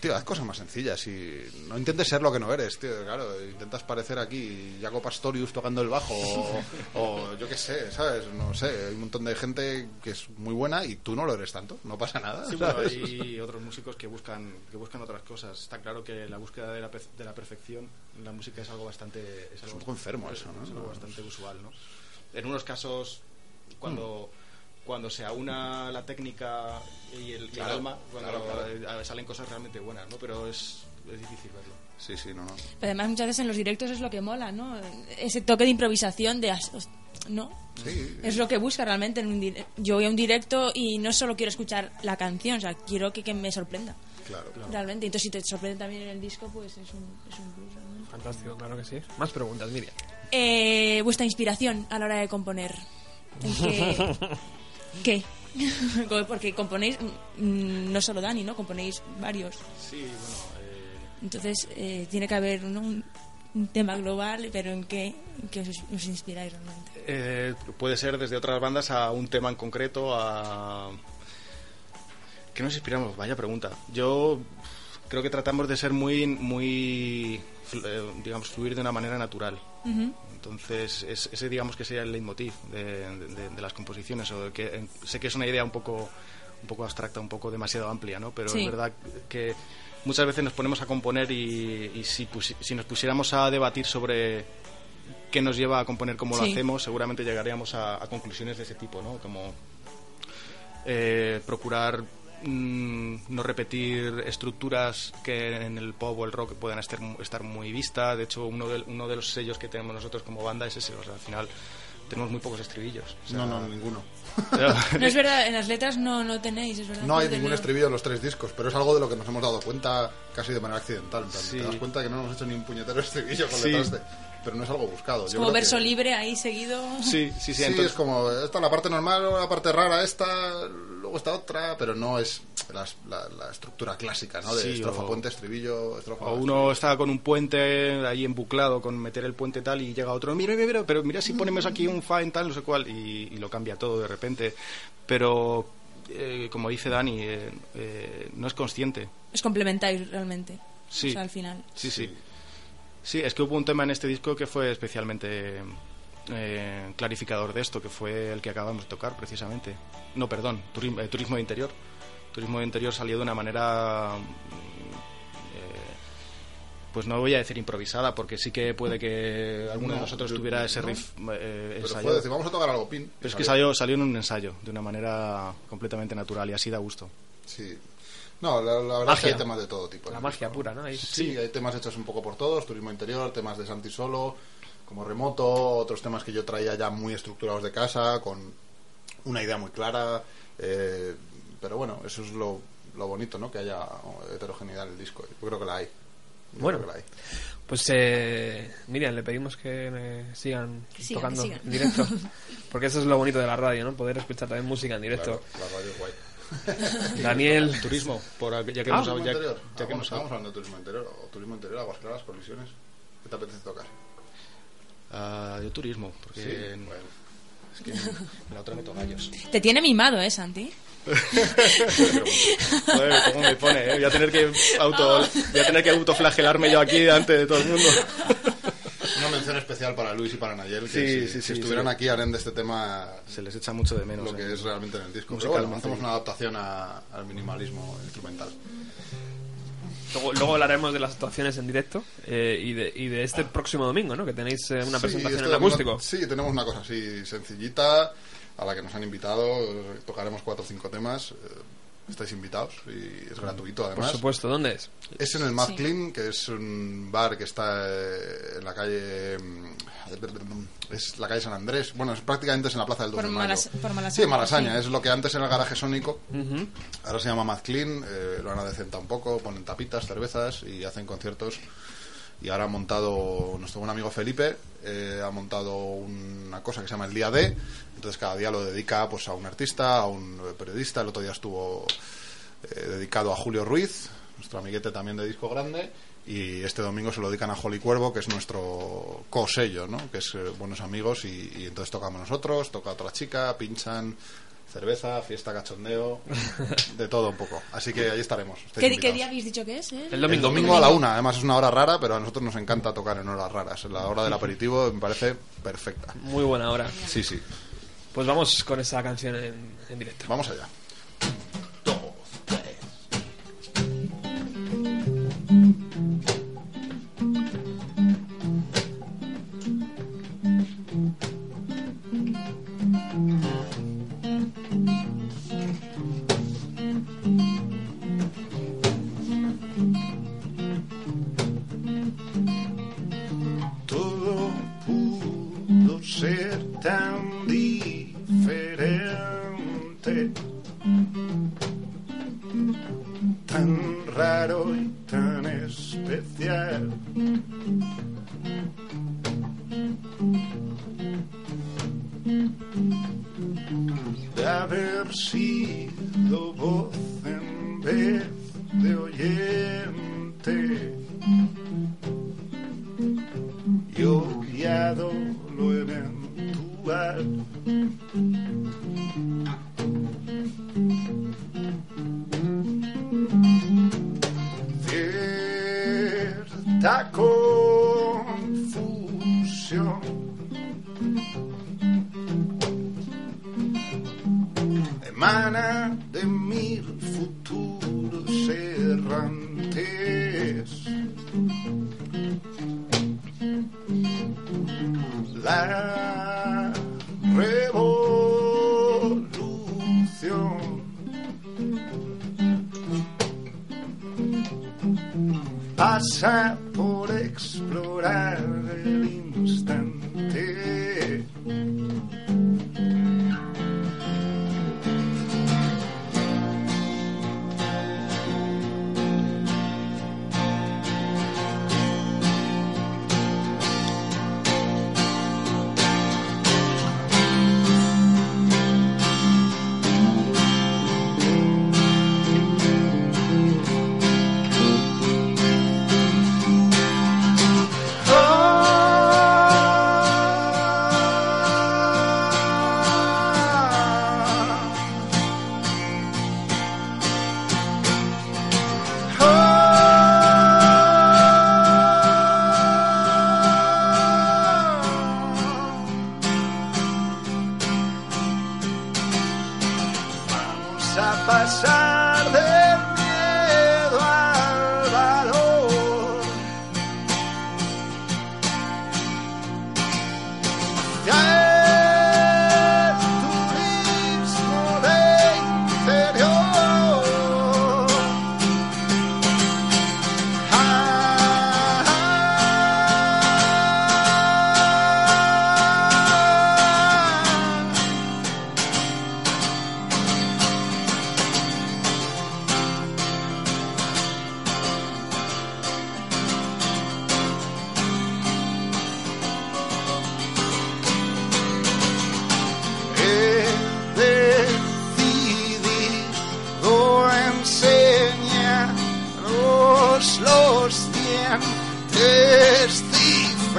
tío, haz cosas más sencillas y no intentes ser lo que no eres, tío. Claro, intentas parecer aquí Jaco Pastorius tocando el bajo o, o yo qué sé, ¿sabes? No sé, hay un montón de gente que es muy buena y tú no lo eres tanto, no pasa nada. Sí, bueno, hay otros músicos que buscan que buscan otras cosas. Está claro que la búsqueda de la, de la perfección en la música es algo bastante es, algo un poco enfermo eso, ¿no? Es algo bastante usual, ¿no? En unos casos cuando cuando se aúna la técnica y el, y el Claro, alma, cuando claro, eh, salen cosas realmente buenas, ¿no? Pero es, es difícil verlo. Sí, sí, no, no. Pero además muchas veces en los directos es lo que mola, ¿no? Ese toque de improvisación de... ¿No? Sí, Es lo que busca realmente en un dire- Yo voy a un directo y no solo quiero escuchar la canción, o sea, quiero que, que me sorprenda. claro. Realmente. Entonces si te sorprende también en el disco, pues es un, es un plus. realmente. Fantástico, claro que sí. Más preguntas, Miriam. Eh, vuestra inspiración a la hora de componer. ¿En qué? ¿Qué? Porque componéis, mm, no solo Dani, ¿no? Componéis varios. Sí, bueno, eh, Entonces, eh, tiene que haber un, un tema global, pero ¿en qué, en qué os, os inspiráis realmente? Eh, puede ser desde otras bandas a un tema en concreto, a... ¿Qué nos inspiramos? Vaya pregunta. Yo creo que tratamos de ser muy, muy, eh, digamos, fluir de una manera natural. Entonces, es- ese digamos que sería el leitmotiv de, de- de las composiciones. O de que, sé que es una idea un poco, un poco abstracta, un poco demasiado amplia, ¿no? Pero Sí. es verdad que muchas veces nos ponemos a componer y, y si, si nos pusiéramos a debatir sobre qué nos lleva a componer como lo hacemos, seguramente llegaríamos a, a conclusiones de ese tipo, ¿no? Como eh, procurar mm, no repetir estructuras que en el pop o el rock puedan estar, estar muy vistas. De hecho, uno de, uno de los sellos que tenemos nosotros como banda es ese. O sea, al final tenemos muy pocos estribillos. O sea, No, no, ninguno. No es verdad, en las letras no, no tenéis, es verdad. No hay ningún estribillo en los tres discos, pero es algo de lo que nos hemos dado cuenta casi de manera accidental. Sí. Te das cuenta que no hemos hecho ni un puñetero estribillo con Sí. letras de... Pero no es algo buscado. Es Yo como creo verso que- libre ahí seguido. Sí, sí, sí. Sí, entonces- es como esta la parte normal, la parte rara esta, luego esta otra, pero no es las- la, la estructura clásica, ¿no? De Sí, estrofa, o- puente, estribillo, estrofa. O uno está con un puente ahí embuclado con meter el puente tal y llega otro, mira, mira, mira, pero mira si ponemos aquí un fa en tal, no sé cuál, y, y lo cambia todo de repente. Pero, eh, como dice Dani, eh, eh, no es consciente. Os complementáis realmente. Sí. O sea, al final. Sí, sí. Sí, es que hubo un tema en este disco que fue especialmente eh, clarificador de esto, que fue el que acabamos de tocar precisamente. No, perdón, turismo, eh, turismo de interior. Turismo de interior salió de una manera mm, pues no voy a decir improvisada, porque sí que puede que alguno de No, nosotros yo- tuviera ese no. riff eh, Pero ensayado. fue decir, vamos a tocar algo pin. Pero es que salió, salió en un ensayo, de una manera completamente natural y así da gusto. Sí. No, la, la verdad es que Magia. hay temas de todo tipo. La magia pura, ¿no? Ahí. Sí, hay temas hechos un poco por todos, turismo interior, temas de Santi solo, como remoto, otros temas que yo traía ya muy estructurados de casa, con una idea muy clara. eh, pero bueno, eso es lo, lo bonito, ¿no? Que haya heterogeneidad en el disco. Yo creo que la hay. Yo Bueno. creo que la hay. Pues eh, Miriam, le pedimos que eh, sigan Que sigan, tocando que sigan. en directo. Porque eso es lo bonito de la radio, ¿no? Poder escuchar también música en directo. Claro, la radio es guay. Daniel, Turismo, por, ya que Ah, hemos ya- interior. ya que Vamos- hemos estamos hablando de turismo interior. O turismo interior, aguas claras, colisiones. ¿Qué te apetece tocar? Ah, yo turismo, porque Sí, en- bueno. es que en la otra meto gallos. Te tiene mimado, ¿eh, Santi? Joder, ¿cómo me pone? eh? Voy a tener que auto, voy a tener que autoflagelarme yo aquí delante de todo el mundo. Una mención especial para Luis y para Nayel, que Sí, si, sí, si estuvieran sí. aquí harán de este tema Se les echa mucho de menos. lo que eh. es realmente en el disco. Pero bueno, Musicalmente. hacemos una adaptación a- al minimalismo instrumental. luego, luego hablaremos de las actuaciones en directo eh, y, de, y de este próximo domingo, ¿no? Que tenéis eh, una Sí, presentación este en domingo- acústico. Sí, tenemos una cosa así sencillita, a la que nos han invitado. Tocaremos cuatro o cinco temas. Estáis invitados y es gratuito Por además. supuesto, ¿dónde es? Es en el Mad Sí. Clean, que es un bar que está eh, en la calle. mm, Es la calle San Andrés. Bueno, es prácticamente es en la plaza del 2 Por de Mayo. Malas- por Malasaña, Sí, Malasaña. sí. Es lo que antes era el garaje sónico. Ahora se llama Mad Clean. eh, lo han adecentado un poco. Ponen tapitas, cervezas y hacen conciertos. Y ahora ha montado nuestro buen amigo Felipe. Eh, ha montado una cosa que se llama el Día D. Entonces cada día lo dedica pues a un artista, a un eh, periodista. El otro día estuvo eh, dedicado a Julio Ruiz, nuestro amiguete también de disco grande, y este domingo se lo dedican a Holly Cuervo, que es nuestro co-sello, ¿no? que es eh, buenos amigos, y, y entonces tocamos nosotros, toca otra chica, pinchan, cerveza, fiesta, cachondeo, de todo un poco. Así que ahí estaremos. ¿Qué, día habéis dicho que es? eh? El El domingo. domingo a la una, además es una hora rara, pero a nosotros nos encanta tocar en horas raras. La hora del aperitivo me parece perfecta. Muy buena hora. Sí, sí. Pues vamos con esa canción en, en directo. Vamos allá.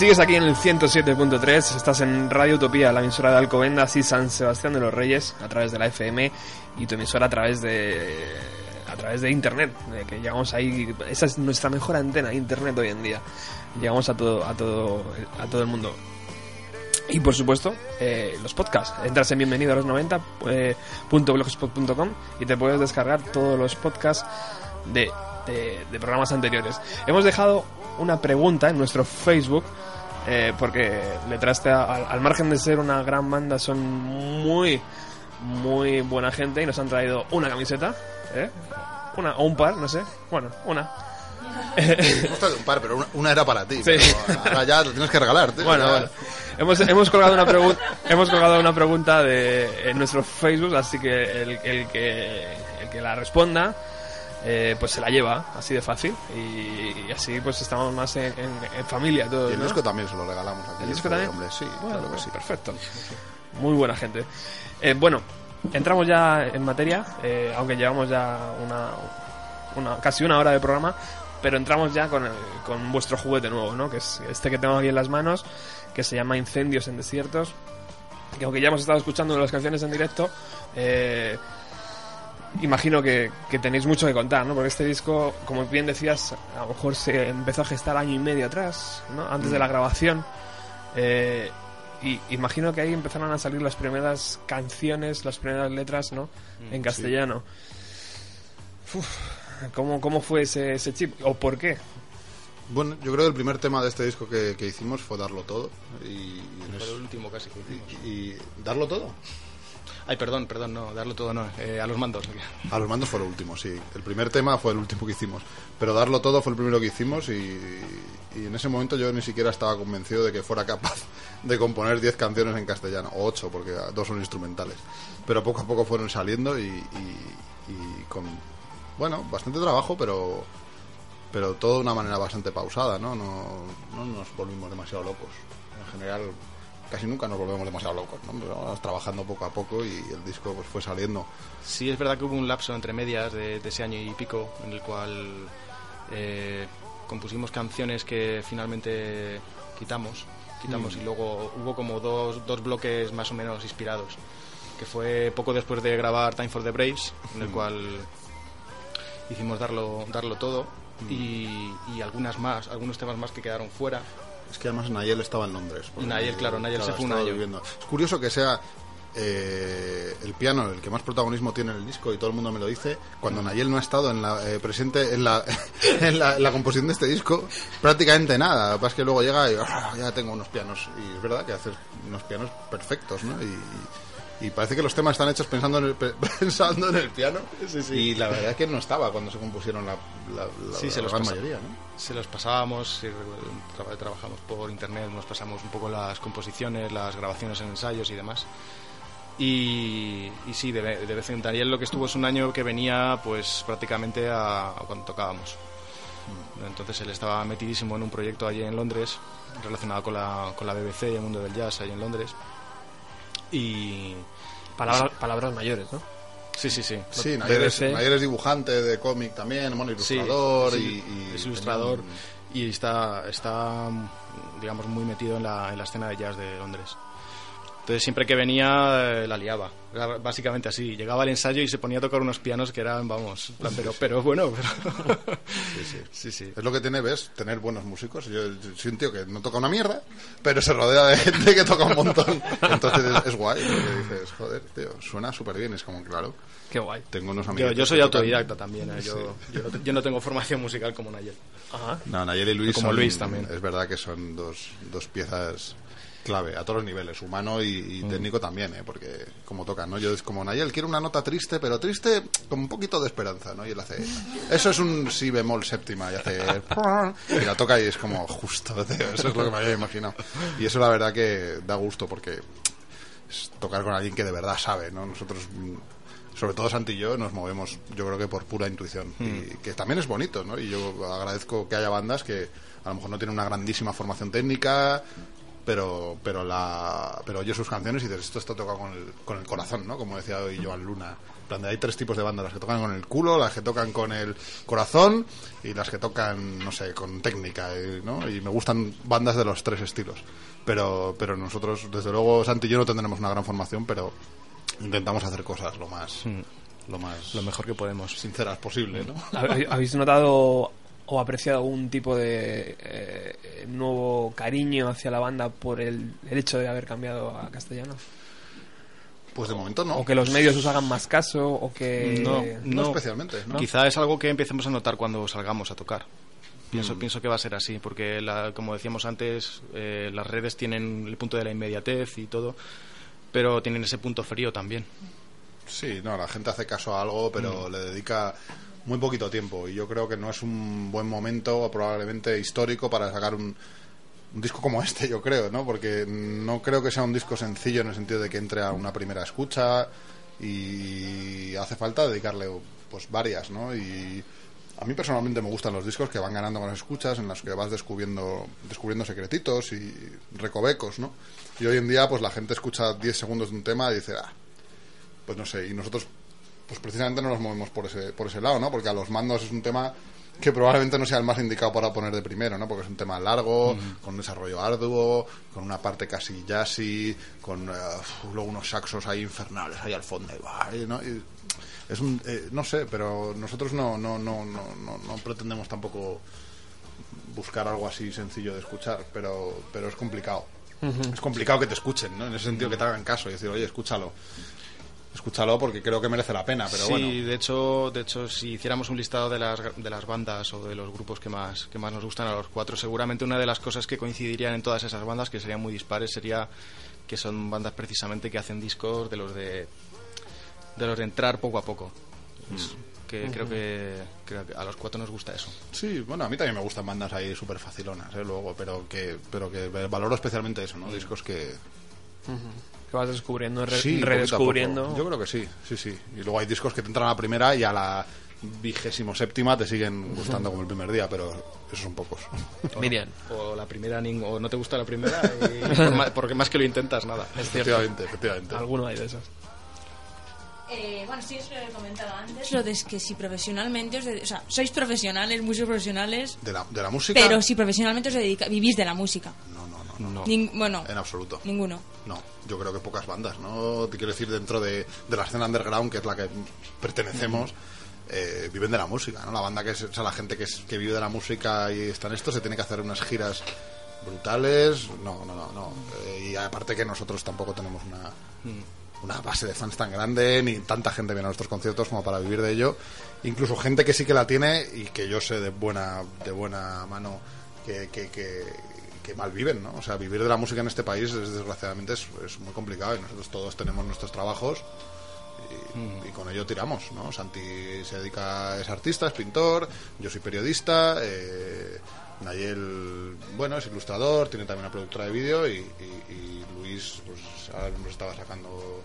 Sigues aquí en el 107.3, estás en Radio Utopía, la emisora de Alcobendas y San Sebastián de los Reyes, a través de la FM, y tu emisora a través de a través de internet, que llegamos ahí, esa es nuestra mejor antena, internet hoy en día. Llegamos a todo a todo a todo el mundo. Y por supuesto, eh, los podcasts. Entras en bienvenido a los 90 eh, y te puedes descargar todos los podcasts de- de programas anteriores. Hemos dejado una pregunta en nuestro Facebook eh, porque Letraste, al, al margen de ser una gran banda, son muy, muy buena gente y nos han traído una camiseta, ¿eh? Una, o un par, no sé. Bueno, una. Hemos traído un par, pero una, una era para ti. Sí. pero ahora ya lo tienes que regalar, tío. Bueno, bueno. Hemos, hemos colgado una pregunta hemos colgado una pregunta de en nuestro Facebook, así que el, el que el que la responda eh, pues se la lleva, así de fácil y, y así pues estamos más en, en- en familia todos. Y el ¿no? disco también se lo regalamos aquí. ¿El disco también? Hombre, sí, Bueno, claro que sí. Perfecto. Muy buena gente. Eh, bueno, entramos ya en materia, eh, aunque llevamos ya una, una casi una hora de programa, pero entramos ya con, el- con vuestro juguete nuevo, ¿no? Que es este que tengo aquí en las manos, que se llama Incendios en Desiertos. Que aunque ya hemos estado escuchando las canciones en directo, eh, imagino que, que tenéis mucho que contar, ¿no? Porque este disco, como bien decías, a lo mejor se empezó a gestar año y medio atrás, ¿no? Antes de la grabación. Eh, y imagino que ahí empezaron a salir las primeras canciones, las primeras letras, ¿no? En castellano. Uf, ¿cómo, ¿Cómo fue ese, ese chip? ¿O por qué? Bueno, yo creo que el primer tema de este disco que, que hicimos fue Darlo Todo. Y, el último casi que hicimos. y- y Darlo Todo. Ay, perdón, perdón, no, darlo todo no, eh, a los mandos. A los mandos fue lo último, sí. El primer tema fue el último que hicimos. Pero Darlo Todo fue el primero que hicimos y, y en ese momento yo ni siquiera estaba convencido de que fuera capaz de componer 10 canciones en castellano, o 8, porque dos son instrumentales. Pero poco a poco fueron saliendo y, y- y con, bueno, bastante trabajo, pero, pero todo de una manera bastante pausada, ¿no? No, no nos volvimos demasiado locos. En general, casi nunca nos volvemos demasiado locos, ¿no? Pero vamos trabajando poco a poco y el disco pues fue saliendo. Sí, es verdad que hubo un lapso entre medias de, de ese año y pico en el cual eh, compusimos canciones que finalmente quitamos, quitamos y luego hubo como dos, dos bloques más o menos inspirados, que fue poco después de grabar Time for the Braves, en el cual hicimos darlo, darlo todo y, y algunas más, algunos temas más que quedaron fuera. Es que además Nayel estaba en Londres. Nayel, claro, Nayel se fue un estaba año. viviendo. Es curioso que sea eh, el piano el que más protagonismo tiene en el disco y todo el mundo me lo dice, cuando Nayel no ha estado en la, eh, presente en la, en, la, en la composición de este disco, prácticamente nada. Lo que pasa es que luego llega y "Ah, ya tengo unos pianos. Y es verdad que hace unos pianos perfectos, ¿no? Y, y parece que los temas están hechos pensando en el, pe- pensando en el piano. Y la verdad es que no estaba cuando se compusieron la, la, la- Sí, se la los gran mayoría, ¿no? Se los pasábamos, trabajamos por internet, nos pasamos un poco las composiciones, las grabaciones en ensayos y demás. Y, sí, de, de vez en Daniel lo que estuvo es un año que venía pues prácticamente a, cuando tocábamos. Entonces él estaba metidísimo en un proyecto allí en Londres relacionado con la, con la BBC y el mundo del jazz allí en Londres. Y Palabras, palabras mayores, ¿no? Sí, sí, sí. Sí, Nayer es, BBC. Nayer es dibujante de cómic también, bueno, ilustrador sí, y, y es ilustrador y está, está digamos muy metido en la, en la escena de jazz de Londres. Entonces siempre que venía eh, la liaba, Era básicamente así. Llegaba al ensayo y se ponía a tocar unos pianos que eran, vamos, plan, pero, pero bueno, pero... sí, sí. un- Es lo que tiene, ¿ves? Tener buenos músicos. Yo, yo soy un tío que no toca una mierda, pero se rodea de gente que toca un montón. Entonces es, es guay, porque dices, joder, tío, suena súper bien. Es como, claro, Qué guay. tengo unos Yo, amigos. yo soy que tocan- autodidacta también, ¿eh? yo, yo, no, te- yo no tengo formación musical como Nayel. Ajá. No, Nayer y Luis Como son- Luis también. Es verdad que son dos, dos piezas clave a todos los niveles, humano y, Mm. técnico también, ¿eh? porque como tocan, ¿no? Yo es como Nayel, quiero una nota triste, pero triste con un poquito de esperanza, ¿no? Y él hace, eso es un si bemol séptima, y hace, y la toca y es como justo, tío, eso es lo que me había imaginado. Y eso la verdad que da gusto porque es tocar con alguien que de verdad sabe, ¿no? Nosotros mm, sobre todo Santi y yo nos movemos yo creo que por pura intuición y que también es bonito ¿no? y yo agradezco que haya bandas que a lo mejor no tienen una grandísima formación técnica pero pero la pero oyes sus canciones y dices esto está tocado con el, con el corazón ¿no? como decía hoy Joan Luna En plan de, hay tres tipos de bandas las que tocan con el culo las que tocan con el corazón y las que tocan no sé con técnica y, ¿no? y me gustan bandas de los tres estilos pero pero nosotros desde luego Santi y yo no tendremos una gran formación pero intentamos hacer cosas lo más lo más Lo mejor que podemos. sinceras posible ¿no? ¿Habe- ¿Habéis notado o apreciado algún tipo de eh, nuevo cariño hacia la banda por el, el hecho de haber cambiado a castellano? pues de momento no ¿O que los medios os hagan más caso? ¿O que...? No, no, especialmente ¿no? Quizá es algo que empecemos a notar cuando salgamos a tocar. Pienso, Mm. pienso que va a ser así, porque la- como decíamos antes, eh, las redes tienen el punto de la inmediatez y todo, pero tienen ese punto frío también. Sí, no, la gente hace caso a algo, pero le dedica muy poquito tiempo. Y yo creo que no es un buen momento, probablemente histórico, para sacar un, un disco como este, yo creo, ¿no? Porque no creo que sea un disco sencillo en el sentido de que entre a una primera escucha y hace falta dedicarle pues varias, ¿no? Y a mí personalmente me gustan los discos que van ganando con las escuchas, en las que vas descubriendo, descubriendo secretitos y recovecos, ¿no? Y hoy en día, pues la gente escucha 10 segundos de un tema y dice, ah, pues no sé, y nosotros pues precisamente no nos movemos por ese, por ese lado, ¿no? Porque a los mandos es un tema que probablemente no sea el más indicado para poner de primero, ¿no? Porque es un tema largo, con un desarrollo arduo, con una parte casi jazzy, con uf, luego unos saxos ahí infernales ahí al fondo, y, ¿no? Y es un, eh, no sé, pero nosotros no, no, no, no, no, no pretendemos tampoco buscar algo así sencillo de escuchar, pero, pero es complicado. Es complicado que te escuchen, ¿no? En ese sentido que te hagan caso y decir, oye, escúchalo. Escúchalo porque creo que merece la pena, pero sí, bueno. de hecho, de hecho, si hiciéramos un listado de las, de las bandas o de los grupos que más, que más nos gustan a los cuatro, seguramente una de las cosas que coincidirían en todas esas bandas, que serían muy dispares, sería que son bandas precisamente que hacen discos de los de, de los de entrar poco a poco. Es- que creo, que, creo que a los cuatro nos gusta eso. Sí, bueno, a mí también me gustan bandas ahí súper facilonas, ¿eh? Luego, pero que, pero que valoro especialmente eso, ¿no? Discos que... Que vas descubriendo, re- Sí, redescubriendo. Yo creo que sí, sí, sí. Y luego hay discos que te entran a la primera y a la vigésimo séptima te siguen gustando como el primer día, pero esos son pocos. Miriam, O la primera, o no te gusta la primera, y por ma- porque más que lo intentas, nada. es cierto. efectivamente, efectivamente. Alguno hay de esos. Eh, bueno, sí, eso lo he comentado antes. Lo de es que si profesionalmente os dedi- O sea, sois profesionales, muchos profesionales, De la, de la música... pero si profesionalmente os dedica, vivís de la música. No, no. Ning- bueno, En absoluto. ninguno. No, yo creo que pocas bandas, ¿no? Te quiero decir, dentro de, de la escena underground, que es la que pertenecemos, eh, viven de la música, ¿no? La banda que es, o sea, la gente que, es, que vive de la música y está en esto, se tiene que hacer unas giras brutales. No, no, no, no. Eh, y aparte que nosotros tampoco tenemos una, una base de fans tan grande, ni tanta gente viene a nuestros conciertos como para vivir de ello. Incluso gente que sí que la tiene y que yo sé de buena, de buena mano que, que, que, que mal viven, ¿no? O sea, vivir de la música en este país, es- desgraciadamente, es, es muy complicado y nosotros todos tenemos nuestros trabajos y, y con ello tiramos, ¿no? Santi se dedica, es artista, es pintor, yo soy periodista, eh, Nayel, bueno, es ilustrador, tiene también una productora de vídeo y, y- y Luis, pues ahora nos estaba sacando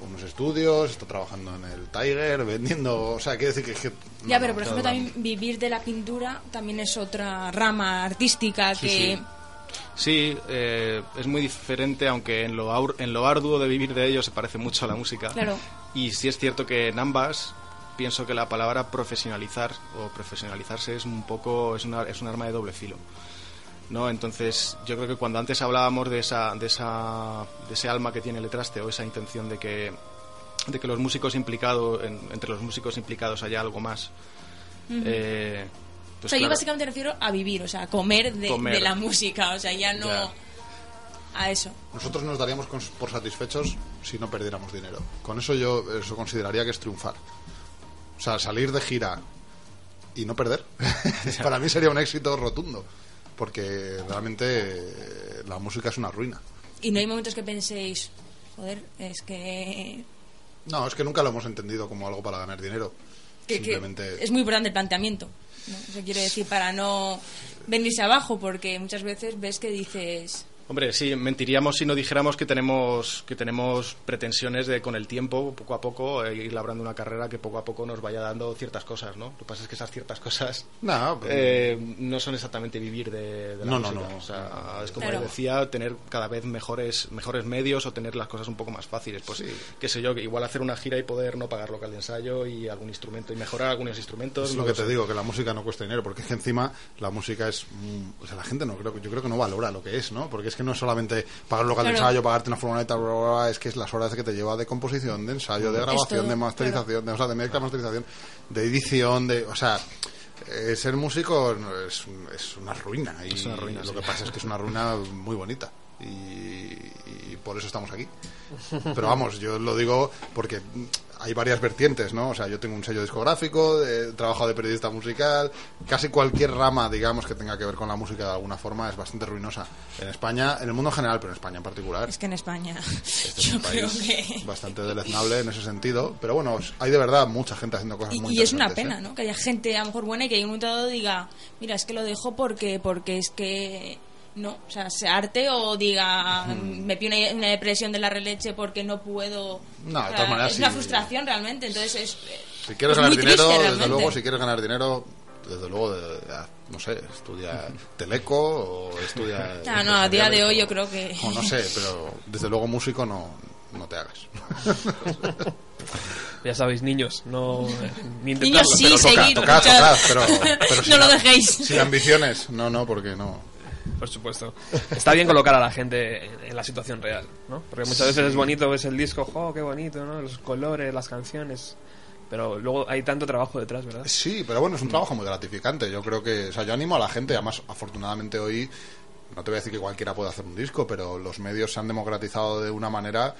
unos estudios, está trabajando en el Tiger, vendiendo, o sea, quiere decir que... que- Ya, no, pero no, por ejemplo también vivir de la pintura también es otra rama artística Sí, que... sí. Sí, eh, es muy diferente, aunque en lo, aur- en lo arduo de vivir de ello se parece mucho a la música. Claro. Y sí es cierto que en ambas pienso que la palabra profesionalizar o profesionalizarse es un poco es, una, es un arma de doble filo. ¿no? Entonces, yo creo que cuando antes hablábamos de esa, de esa de ese alma que tiene el traste o esa intención de que de que los músicos implicados en- entre los músicos implicados haya algo más. eh, o pues sea, yo básicamente refiero a vivir, o sea, a comer de, Comer. de la música, o sea, ya no Ya. a eso. Nosotros nos daríamos por satisfechos si no perdiéramos dinero. Con eso yo eso consideraría que es triunfar. O sea, salir de gira y no perder, para mí sería un éxito rotundo. Porque realmente eh, la música es una ruina. Y no hay momentos que penséis, joder, es que, No, es que nunca lo hemos entendido como algo para ganar dinero. que- que Simplemente... es muy importante el planteamiento. ¿No? O sea, quiero decir, para no venirse abajo, porque muchas veces ves que dices, Hombre, sí, mentiríamos si no dijéramos que tenemos que tenemos pretensiones de con el tiempo, poco a poco, eh, ir labrando una carrera que poco a poco nos vaya dando ciertas cosas, ¿no? Lo que pasa es que esas ciertas cosas No, pero- eh, no son exactamente vivir de, de la No, no, música. no. O sea, es como Claro. le decía, tener cada vez mejores mejores medios o tener las cosas un poco más fáciles. Pues, Sí. qué sé yo, que igual hacer una gira y poder no pagar local de ensayo y algún instrumento y mejorar algunos instrumentos. Es lo que te sé. digo, que la música no cuesta dinero, porque es que encima la música es... mm, o sea, la gente no creo, yo creo que no valora lo que es, ¿no? Porque es que no es solamente pagar un local de Claro. ensayo, pagarte una furgoneta, bla, bla, bla, es que es las horas que te lleva de composición, de ensayo, de grabación, todo, de masterización, de, o sea, de mezcla, masterización, de edición, de... O sea, eh, ser músico no, es, es una ruina. Y Es una ruina, lo sí. que pasa es que es una ruina muy bonita. Y, y por eso estamos aquí. Pero vamos, yo lo digo porque hay varias vertientes, ¿no? O sea, yo tengo un sello discográfico, he trabajado de periodista musical, casi cualquier rama, digamos, que tenga que ver con la música de alguna forma es bastante ruinosa. En España, en el mundo en general, pero en España en particular. Es que en España Este es yo un creo país que... bastante deleznable en ese sentido, pero bueno, hay de verdad mucha gente haciendo cosas muy Y, y es una pena, ¿eh? ¿no? Que haya gente a lo mejor buena y que en un momento dado diga, mira, es que lo dejo porque porque es que no, o sea, se arte o diga, me pide una, una depresión de la releche porque no puedo. No, de O sea, todas maneras, es una sí. frustración realmente, entonces es. Si quieres es ganar muy dinero, triste, desde luego, si quieres ganar dinero, desde luego, de- de- no sé, estudia Teleco o estudia... Ah, no, a día de hoy o- yo creo que- O no sé, pero desde luego músico no, no te hagas. Ya sabéis, niños, no ni Niños, sí, pero toca, seguir, toca, luchad. toca, pero, pero No sin- lo dejéis. Sin ambiciones, no, no, porque no. Por supuesto. Está bien colocar a la gente en, en la situación real, ¿no? Porque muchas veces es bonito, ves el disco, ¡oh, qué bonito, ¿no? Los colores, las canciones. Pero luego hay tanto trabajo detrás, ¿verdad? Sí, pero bueno, es un trabajo muy gratificante. Yo creo que, o sea, yo animo a la gente, además, afortunadamente hoy, no te voy a decir que cualquiera puede hacer un disco, pero los medios se han democratizado de una manera.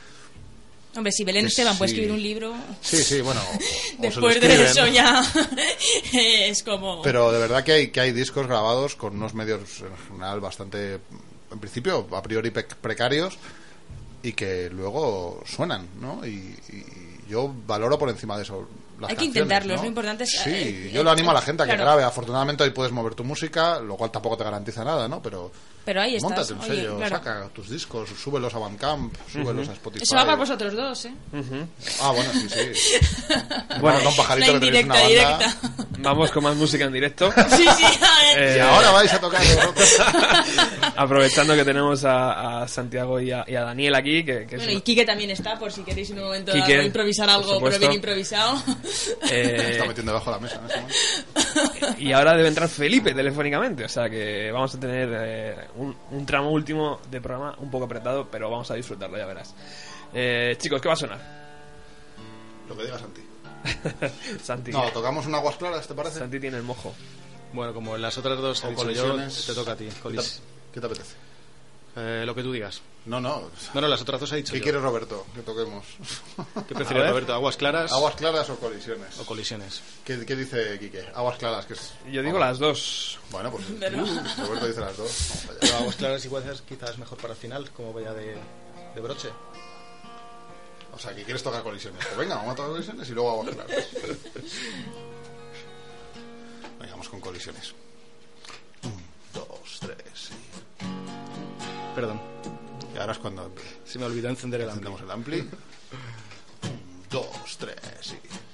Hombre, si Belén Esteban puede sí. escribir un libro, Sí, sí, bueno. o- o después de eso ya es como. Pero de verdad que hay, que hay discos grabados con unos medios en general bastante, en principio, a priori precarios y que luego suenan, ¿no? Y, y yo valoro por encima de eso. Las Hay que intentarlo, ¿no? lo importante es, Sí, eh, yo lo animo a la gente a que claro. grabe. Afortunadamente hoy puedes mover tu música, lo cual tampoco te garantiza nada, ¿no? Pero Pero ahí estás. Móntate un oye, sello, claro. saca tus discos, súbelos a Bandcamp, súbelos a Spotify. Eso va para vosotros dos, ¿eh? Ah, bueno, sí, sí. Bueno, Don Pajarito que tenéis una banda. directa. Vamos con más música en directo. Sí, sí, a ver. Eh, Y ahora vais a tocar. Aprovechando que tenemos a, a Santiago y a, y a Daniel aquí, que, que es Bueno, y Quique también está, por si queréis en un momento Quique, improvisar algo, pero bien improvisado. eh, Está metiendo debajo de la mesa. ¿no? Y ahora debe entrar Felipe telefónicamente, o sea que vamos a tener eh, un, un tramo último de programa un poco apretado, pero vamos a disfrutarlo, ya verás. Eh, chicos, ¿qué va a sonar? Lo que digas, Santi. Santi, No, tocamos un aguas claras, ¿te parece? Santi tiene el mojo. Bueno, como en las otras dos O yo, colisiones. te toca a ti. ¿Qué te, Colis. qué te apetece? Eh, lo que tú digas. No, no. No, no, las otras dos he dicho ¿Qué yo. quieres, Roberto? Que toquemos. ¿Qué ver. Roberto? ¿Aguas claras ¿Aguas claras o colisiones? o colisiones? ¿Qué, qué dice Quique? Aguas claras, que es... Yo digo las dos. Bueno, pues uh, Roberto dice las dos. Pero aguas claras igual es quizás mejor para el final, como vaya de, de broche. O sea, que quieres tocar colisiones. Pues venga, vamos a tocar colisiones y luego aguas claras. Venga, vamos con colisiones. Un, dos, tres y... Perdón, Y ahora es cuando se me olvidó encender el ampli. encendemos el ampli. Un, dos, tres y...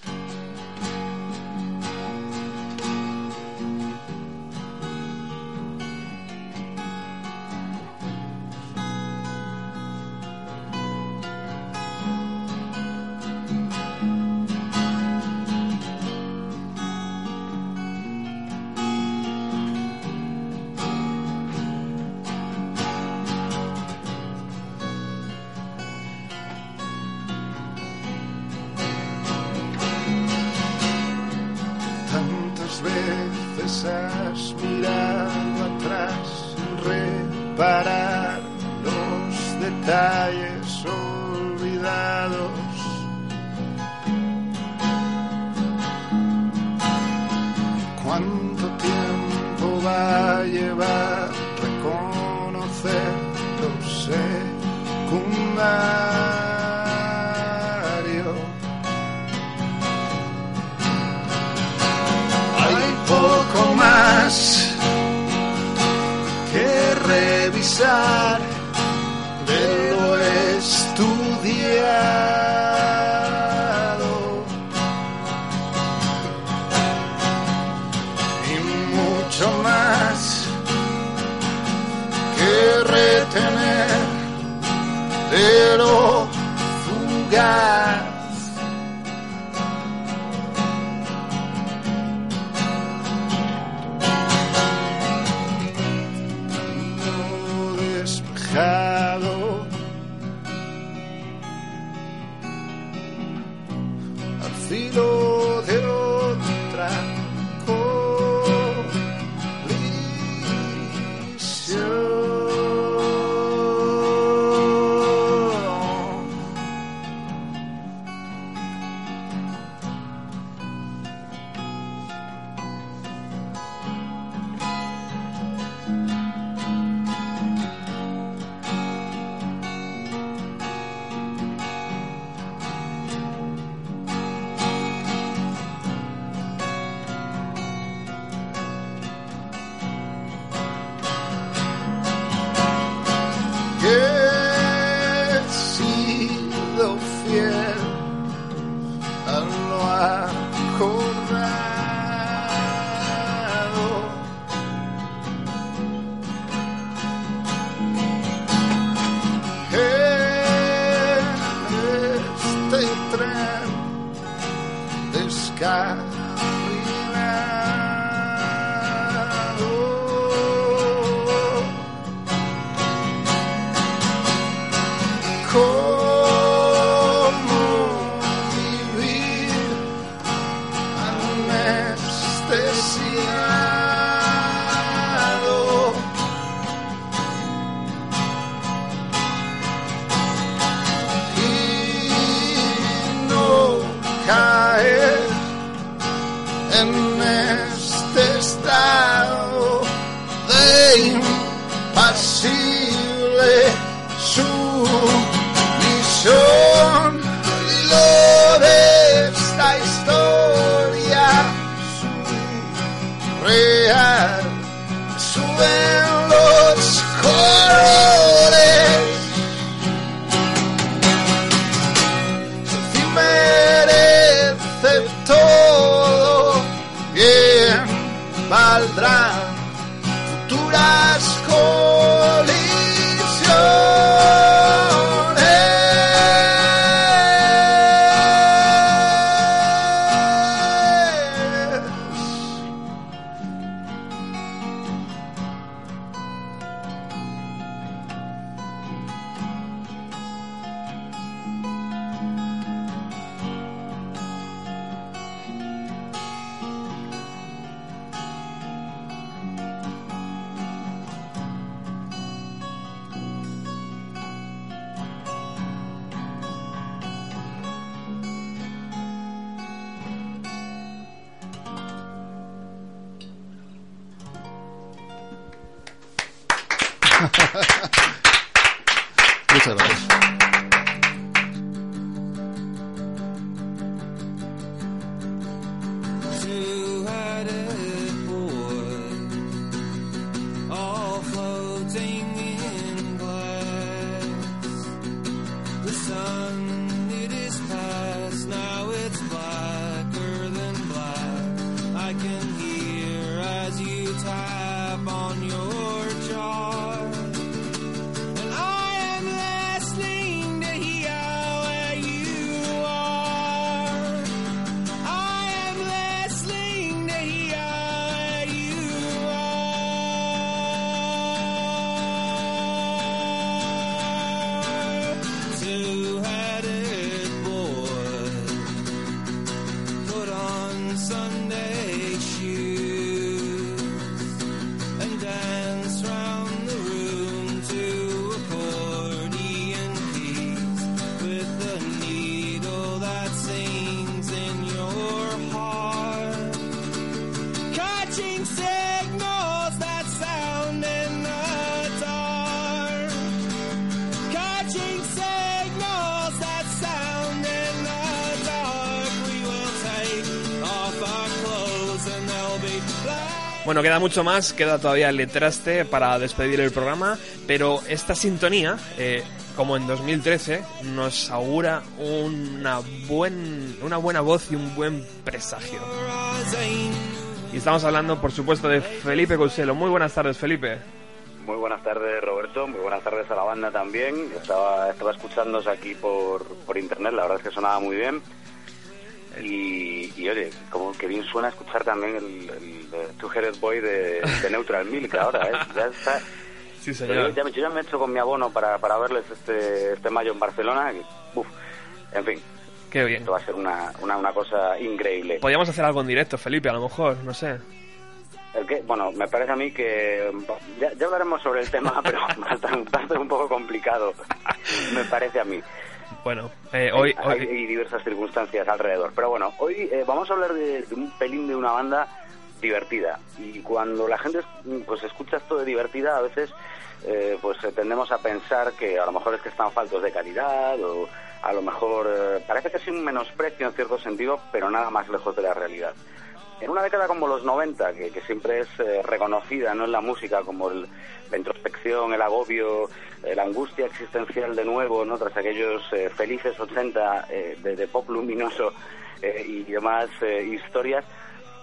Two-headed Bueno, queda mucho más, queda todavía el letraste para despedir el programa, pero esta sintonía, eh, como en 2013, nos augura una, buen, una buena voz y un buen presagio. Y estamos hablando, por supuesto, de Felipe Couselo. Muy buenas tardes, Felipe. Muy buenas tardes, Roberto. Muy buenas tardes a la banda también. Estaba, estaba escuchándos aquí por, por internet, la verdad es que sonaba muy bien. Y, y, oye, como que bien suena escuchar también el, el, el Two-Headed Boy de, de Neutral Milk ahora, ¿eh? Ya está. Sí, Yo, señor. ya, me- yo ya me he hecho con mi abono para, para verles este, este mayo en Barcelona. y, uf, en fin, Qué bien. esto va a ser una, una, una cosa increíble. Podríamos hacer algo en directo, Felipe, a lo mejor, no sé. El que, bueno, me parece a mí que ya, ya hablaremos sobre el tema, pero va a estar un poco complicado, me parece a mí. Bueno, eh, hoy, hay, hoy- hay diversas circunstancias alrededor. Pero bueno, hoy eh, vamos a hablar de, de un pelín de una banda divertida. Y cuando la gente pues escucha esto de divertida, a veces eh, pues eh, tendemos a pensar que a lo mejor es que están faltos de calidad o a lo mejor eh, parece que es un menosprecio en cierto sentido, pero nada más lejos de la realidad. En una década como los 90, que, que siempre es eh, reconocida ¿no? en la música como el- la introspección, el agobio, eh, la angustia existencial de nuevo, ¿no? tras aquellos eh, felices 80 eh, de, pop luminoso eh, y demás historias,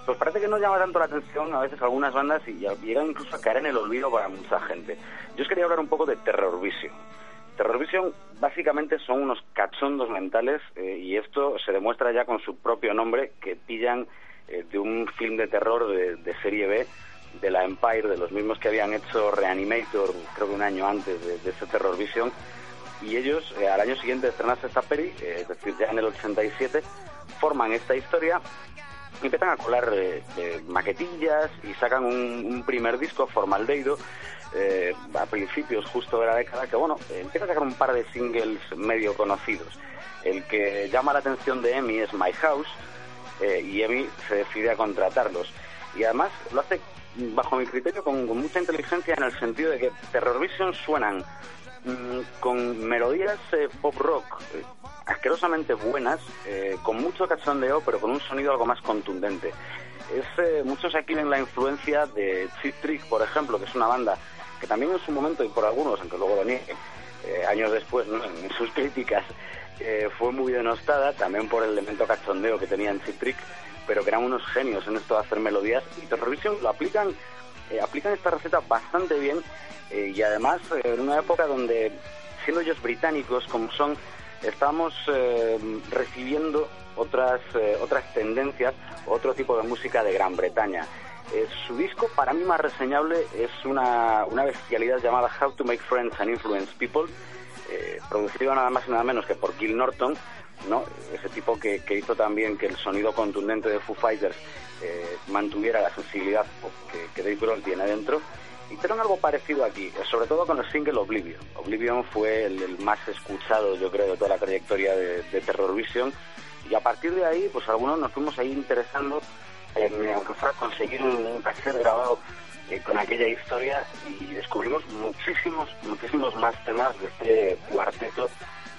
pues parece que no llama tanto la atención a veces algunas bandas y llegan incluso a caer en el olvido para mucha gente. Yo os quería hablar un poco de Terror Vision. Terror Vision básicamente son unos cachondos mentales y esto se demuestra ya con su propio nombre que pillan de un film de terror de, de serie B de la Empire, de los mismos que habían hecho Reanimator, creo que un año antes de, de este Terror Vision, y ellos eh, al año siguiente de estrenarse esta peli, eh, es decir, ya en el 87, forman esta historia y empiezan a colar eh, maquetillas y sacan un, un primer disco, Formaldeido, eh, a principios justo de la década, que bueno, empieza a sacar un par de singles medio conocidos. El que llama la atención de Emi es My House, y Emi se decide a contratarlos. Y además lo hace, bajo mi criterio, con, mucha inteligencia en el sentido de que Terror Vision suenan mm, con melodías eh, pop rock eh, asquerosamente buenas, eh, con mucho cachondeo, pero con un sonido algo más contundente. Es, eh, muchos aquí ven la influencia de Cheap Trick, por ejemplo, que es una banda que también en su momento, y por algunos, aunque luego lo nieguen, años después, en sus críticas, eh, fue muy denostada, también por el elemento cachondeo que tenía en Cheap Trick, pero que eran unos genios en esto de hacer melodías, y Terrorvision lo aplican, eh, aplican esta receta bastante bien, eh, y además en una época donde, siendo ellos británicos como son, estamos recibiendo otras, otras tendencias, otro tipo de música de Gran Bretaña. Su disco, para mí más reseñable, es una, una bestialidad llamada How to Make Friends and Influence People, eh, producido nada más y nada menos que por Gil Norton, ¿no? ese tipo que, hizo también que el sonido contundente de Foo Fighters eh, mantuviera la sensibilidad que, que Dave Grohl tiene dentro. Hicieron algo parecido aquí, eh, sobre todo con el single Oblivion. Oblivion fue el, más escuchado, yo creo, de toda la trayectoria de, de Terror Vision. Y a partir de ahí, pues algunos nos fuimos ahí interesando en, fuera conseguir un, un cassette grabado eh, con aquella historia y descubrimos muchísimos, muchísimos más temas de este cuarteto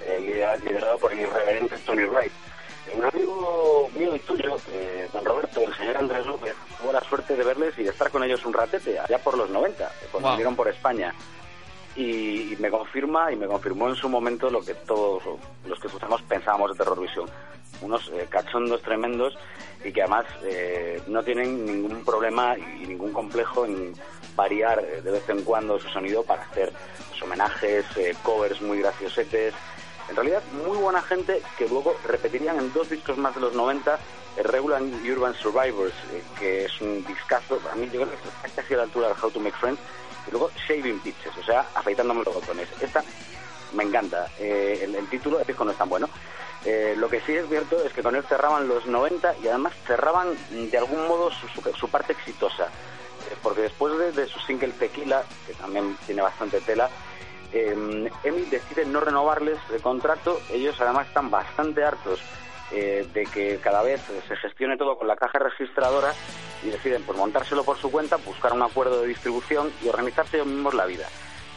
eh, liderado, por el irreverente Tony Wright. Un amigo mío y tuyo, eh, don Roberto, el señor Andrés López, tuvo la suerte de verles y de estar con ellos un ratete, allá por los 90, eh, cuando Wow. vinieron por España. Y, y me confirma y me confirmó en su momento lo que todos los que escuchamos pensábamos de Terror Vision. Unos eh, cachondos tremendos y que además eh, no tienen ningún problema y ningún complejo en variar eh, de vez en cuando su sonido para hacer pues, homenajes, eh, covers muy graciosetes. En realidad, muy buena gente que luego repetirían en dos discos más de los 90 el Regular y Urban Survivors, que es un discazo, para mí yo creo que está casi a la altura del How to Make Friends, y luego Shaving Pitches, o sea, afeitándome los botones. Esta me encanta. Eh, el, título, el disco no es tan bueno. Eh, lo que sí es cierto es que con él cerraban los 90 y además cerraban de algún modo su, parte exitosa. Eh, porque después de, su single Tequila, que también tiene bastante tela, Emi decide no renovarles el contrato. Ellos además están bastante hartos de que cada vez se gestione todo con la caja registradora y deciden pues montárselo por su cuenta, buscar un acuerdo de distribución y organizarse ellos mismos la vida.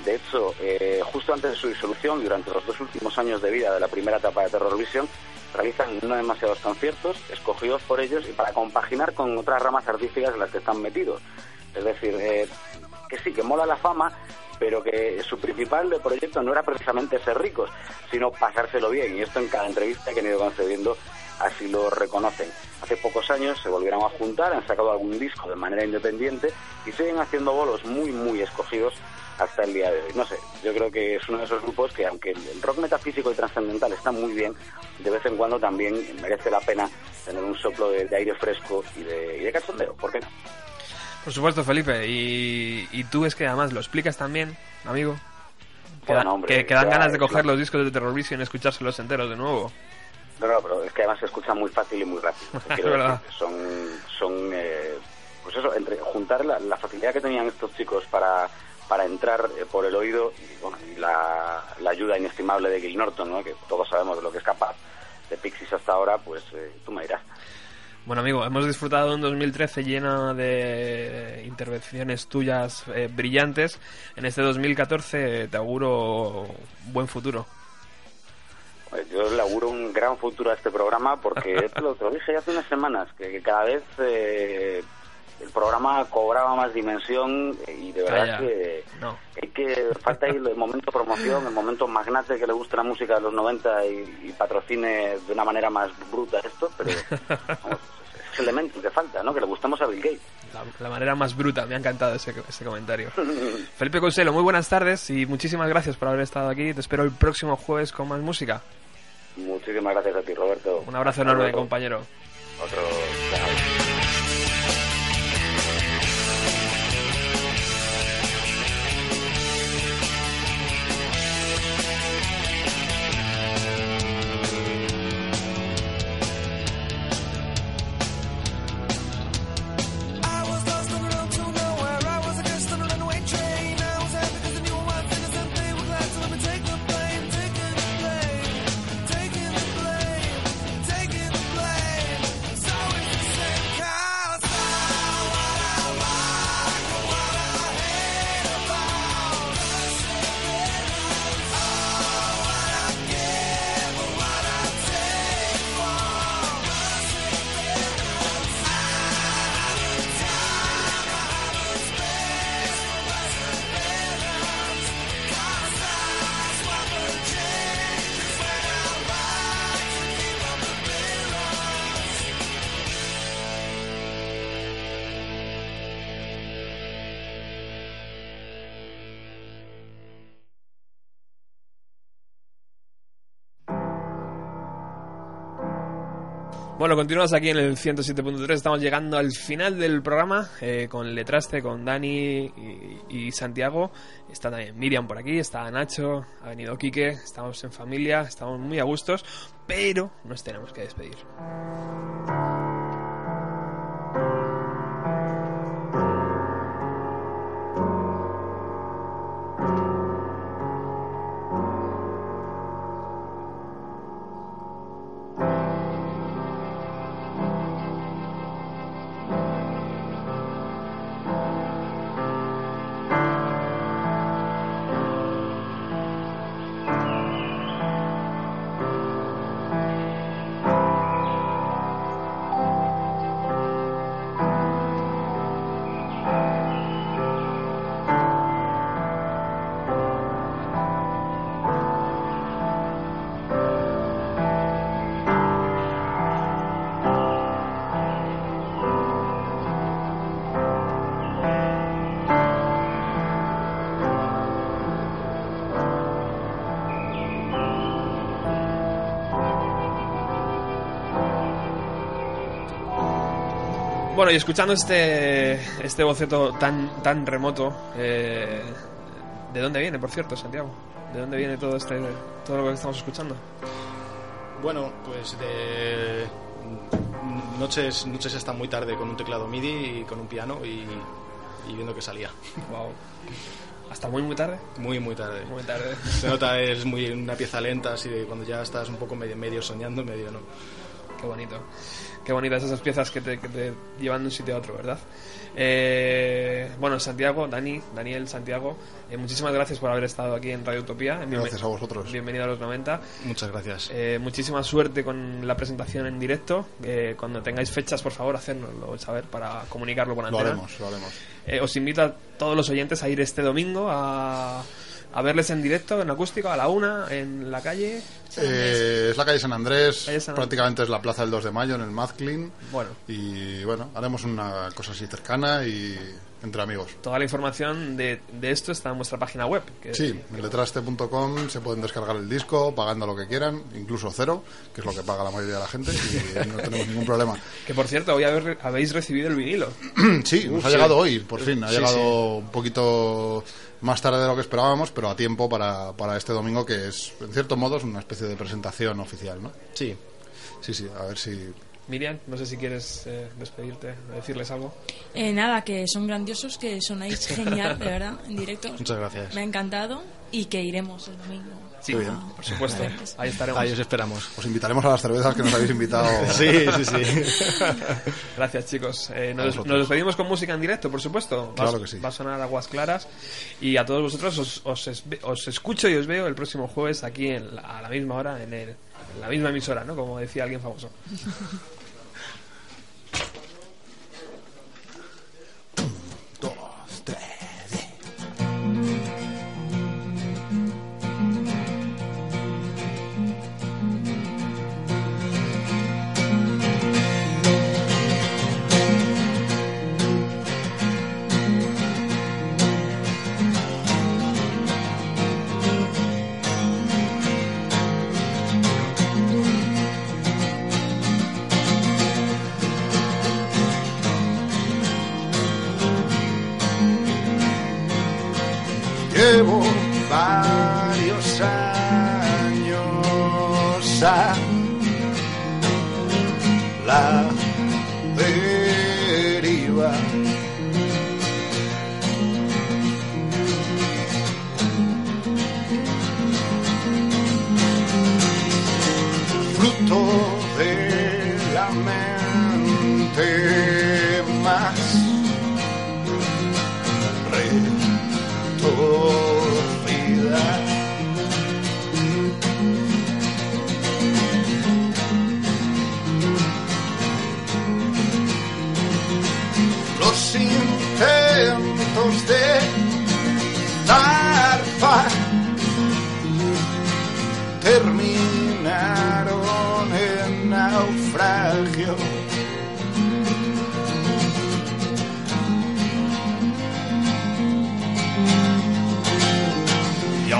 De hecho, eh, justo antes de su disolución, durante los dos últimos años de vida de la primera etapa de Terror Vision, realizan no demasiados conciertos, escogidos por ellos y para compaginar con otras ramas artísticas en las que están metidos. Es decir, eh, que sí, que mola la fama, pero que su principal proyecto no era precisamente ser ricos, sino pasárselo bien. Y esto en cada entrevista que han ido concediendo así lo reconocen. Hace pocos años se volvieron a juntar, han sacado algún disco de manera independiente y siguen haciendo bolos muy, muy escogidos hasta el día de hoy. No sé, yo creo que es uno de esos grupos que aunque el rock metafísico y trascendental está muy bien, de vez en cuando también merece la pena tener un soplo de, de aire fresco y de, y de cachondeo. ¿Por qué no? Por supuesto, Felipe. Y, y tú es que además lo explicas también, amigo. Que, Bueno, da- hombre, que, que dan ya ganas de coger los discos de Terror Vision y escuchárselos enteros de nuevo. No, no, pero es que además se escucha muy fácil y muy rápido. Quiero decir, son, son eh, pues eso, entre juntar la, la facilidad que tenían estos chicos para, para entrar eh, por el oído y, bueno, y la, la ayuda inestimable de Gil Norton, ¿no? que todos sabemos de lo que es capaz de Pixies hasta ahora, pues eh, tú me dirás. Bueno, amigo, hemos disfrutado un 2013 lleno de intervenciones tuyas eh, brillantes. En este 2014 te auguro buen futuro. Pues yo le auguro un gran futuro a este programa porque te lo, te lo dije ya hace unas semanas, que, que cada vez eh, el programa cobraba más dimensión y de verdad que No. hay que falta ahí el momento promoción, el momento magnate que le guste la música de los 90 y, y patrocine de una manera más bruta esto, pero vamos, elemento que falta, ¿no? Que le gustamos a Bill Gates. La, la manera más bruta, me ha encantado ese, ese comentario. Felipe Conselo, muy buenas tardes y muchísimas gracias por haber estado aquí. Te espero el próximo jueves con más música. Muchísimas gracias a ti, Roberto. Un abrazo enorme, compañero. Otro. Bueno, continuamos aquí en el 107.3. Estamos llegando al final del programa eh, con Letraste, con Dani y, y Santiago. Está también Miriam por aquí, está Nacho, ha venido Quique. Estamos en familia, estamos muy a gustos, pero nos tenemos que despedir. Bueno, y escuchando este, este boceto tan, tan remoto, eh, ¿de dónde viene, por cierto, Santiago? ¿De dónde viene todo, este, todo lo que estamos escuchando? Bueno, pues de noches, noches hasta muy tarde con un teclado MIDI y con un piano y, y viendo que salía. Wow. ¿Hasta muy, muy tarde? Muy, muy tarde. Muy tarde. Se nota, es muy una pieza lenta, así de cuando ya estás un poco medio, medio soñando, medio no. Qué bonito. Qué bonitas esas piezas que te, que te llevan de un sitio a otro, ¿verdad? Eh, bueno, Santiago, Dani, Daniel, Santiago, eh, muchísimas gracias por haber estado aquí en Radio Utopía. Gracias a vosotros. Bienvenido a los 90. Muchas gracias. Eh, muchísima suerte con la presentación en directo. Eh, cuando tengáis fechas, por favor, hacérnoslo saber para comunicarlo Lo antena. haremos, lo haremos. Eh, os invito a todos los oyentes a ir este domingo a, a verles en directo, en acústico, a la una, en la calle. Eh, es la calle San Andrés, Calle San Andrés. prácticamente es la plaza del 2 de mayo en el Mazclin. Bueno, Y bueno, haremos una cosa así cercana y entre amigos. toda la información de, de esto está en vuestra página web. que- Sí, en letraste.com se pueden descargar el disco pagando lo que quieran, incluso cero, que es lo que paga la mayoría de la gente, y no tenemos ningún problema. Que por cierto, hoy haber- habéis recibido el vinilo. Sí, nos Uf, ha sí. llegado hoy, por fin. Ha Sí, llegado sí. un poquito más tarde de lo que esperábamos, pero a tiempo para, para este domingo, que es, en cierto modo, es una especie de presentación oficial, ¿no? Sí. Sí, sí, a ver si... Miriam, no sé si quieres eh, despedirte, decirles algo. Eh, nada, que son grandiosos, que sonáis genial, de verdad, en directo. Muchas gracias. Me ha encantado y que iremos el domingo. Sí, bien. por supuesto. Ahí estaremos. Ahí os esperamos. Os invitaremos a las cervezas que nos habéis invitado. Sí, sí, sí. Gracias, chicos. Eh, nos, nos despedimos con música en directo, por supuesto. Va, Claro que sí. va a sonar Aguas Claras. Y a todos vosotros os, os, es- os escucho y os veo el próximo jueves aquí en la- a la misma hora, en, el- en la misma emisora, ¿no? Como decía alguien famoso.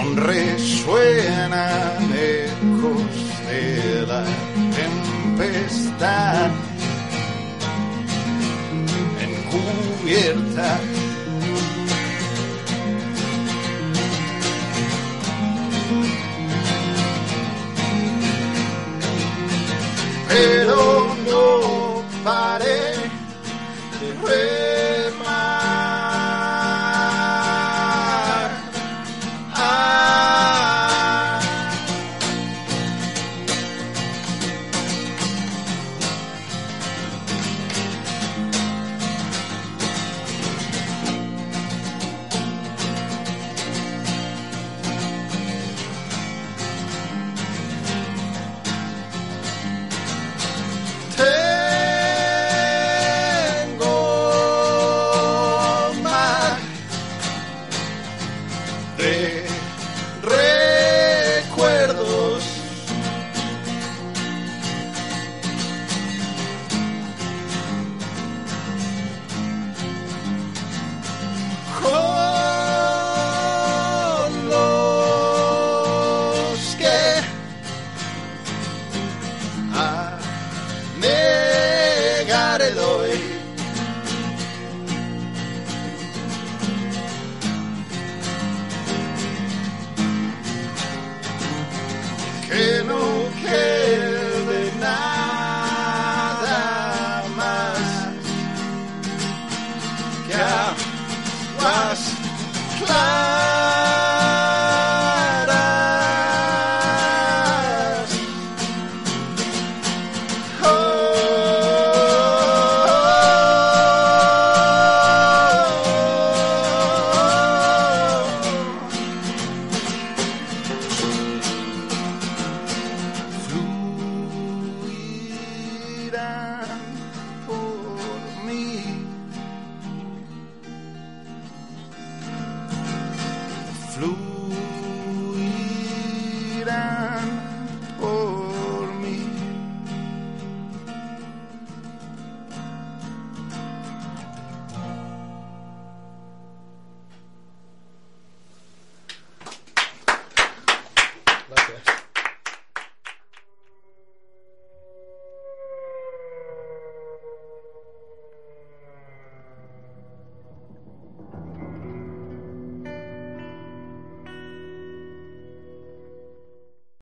Aún resuenan ecos de la tempestad encubierta.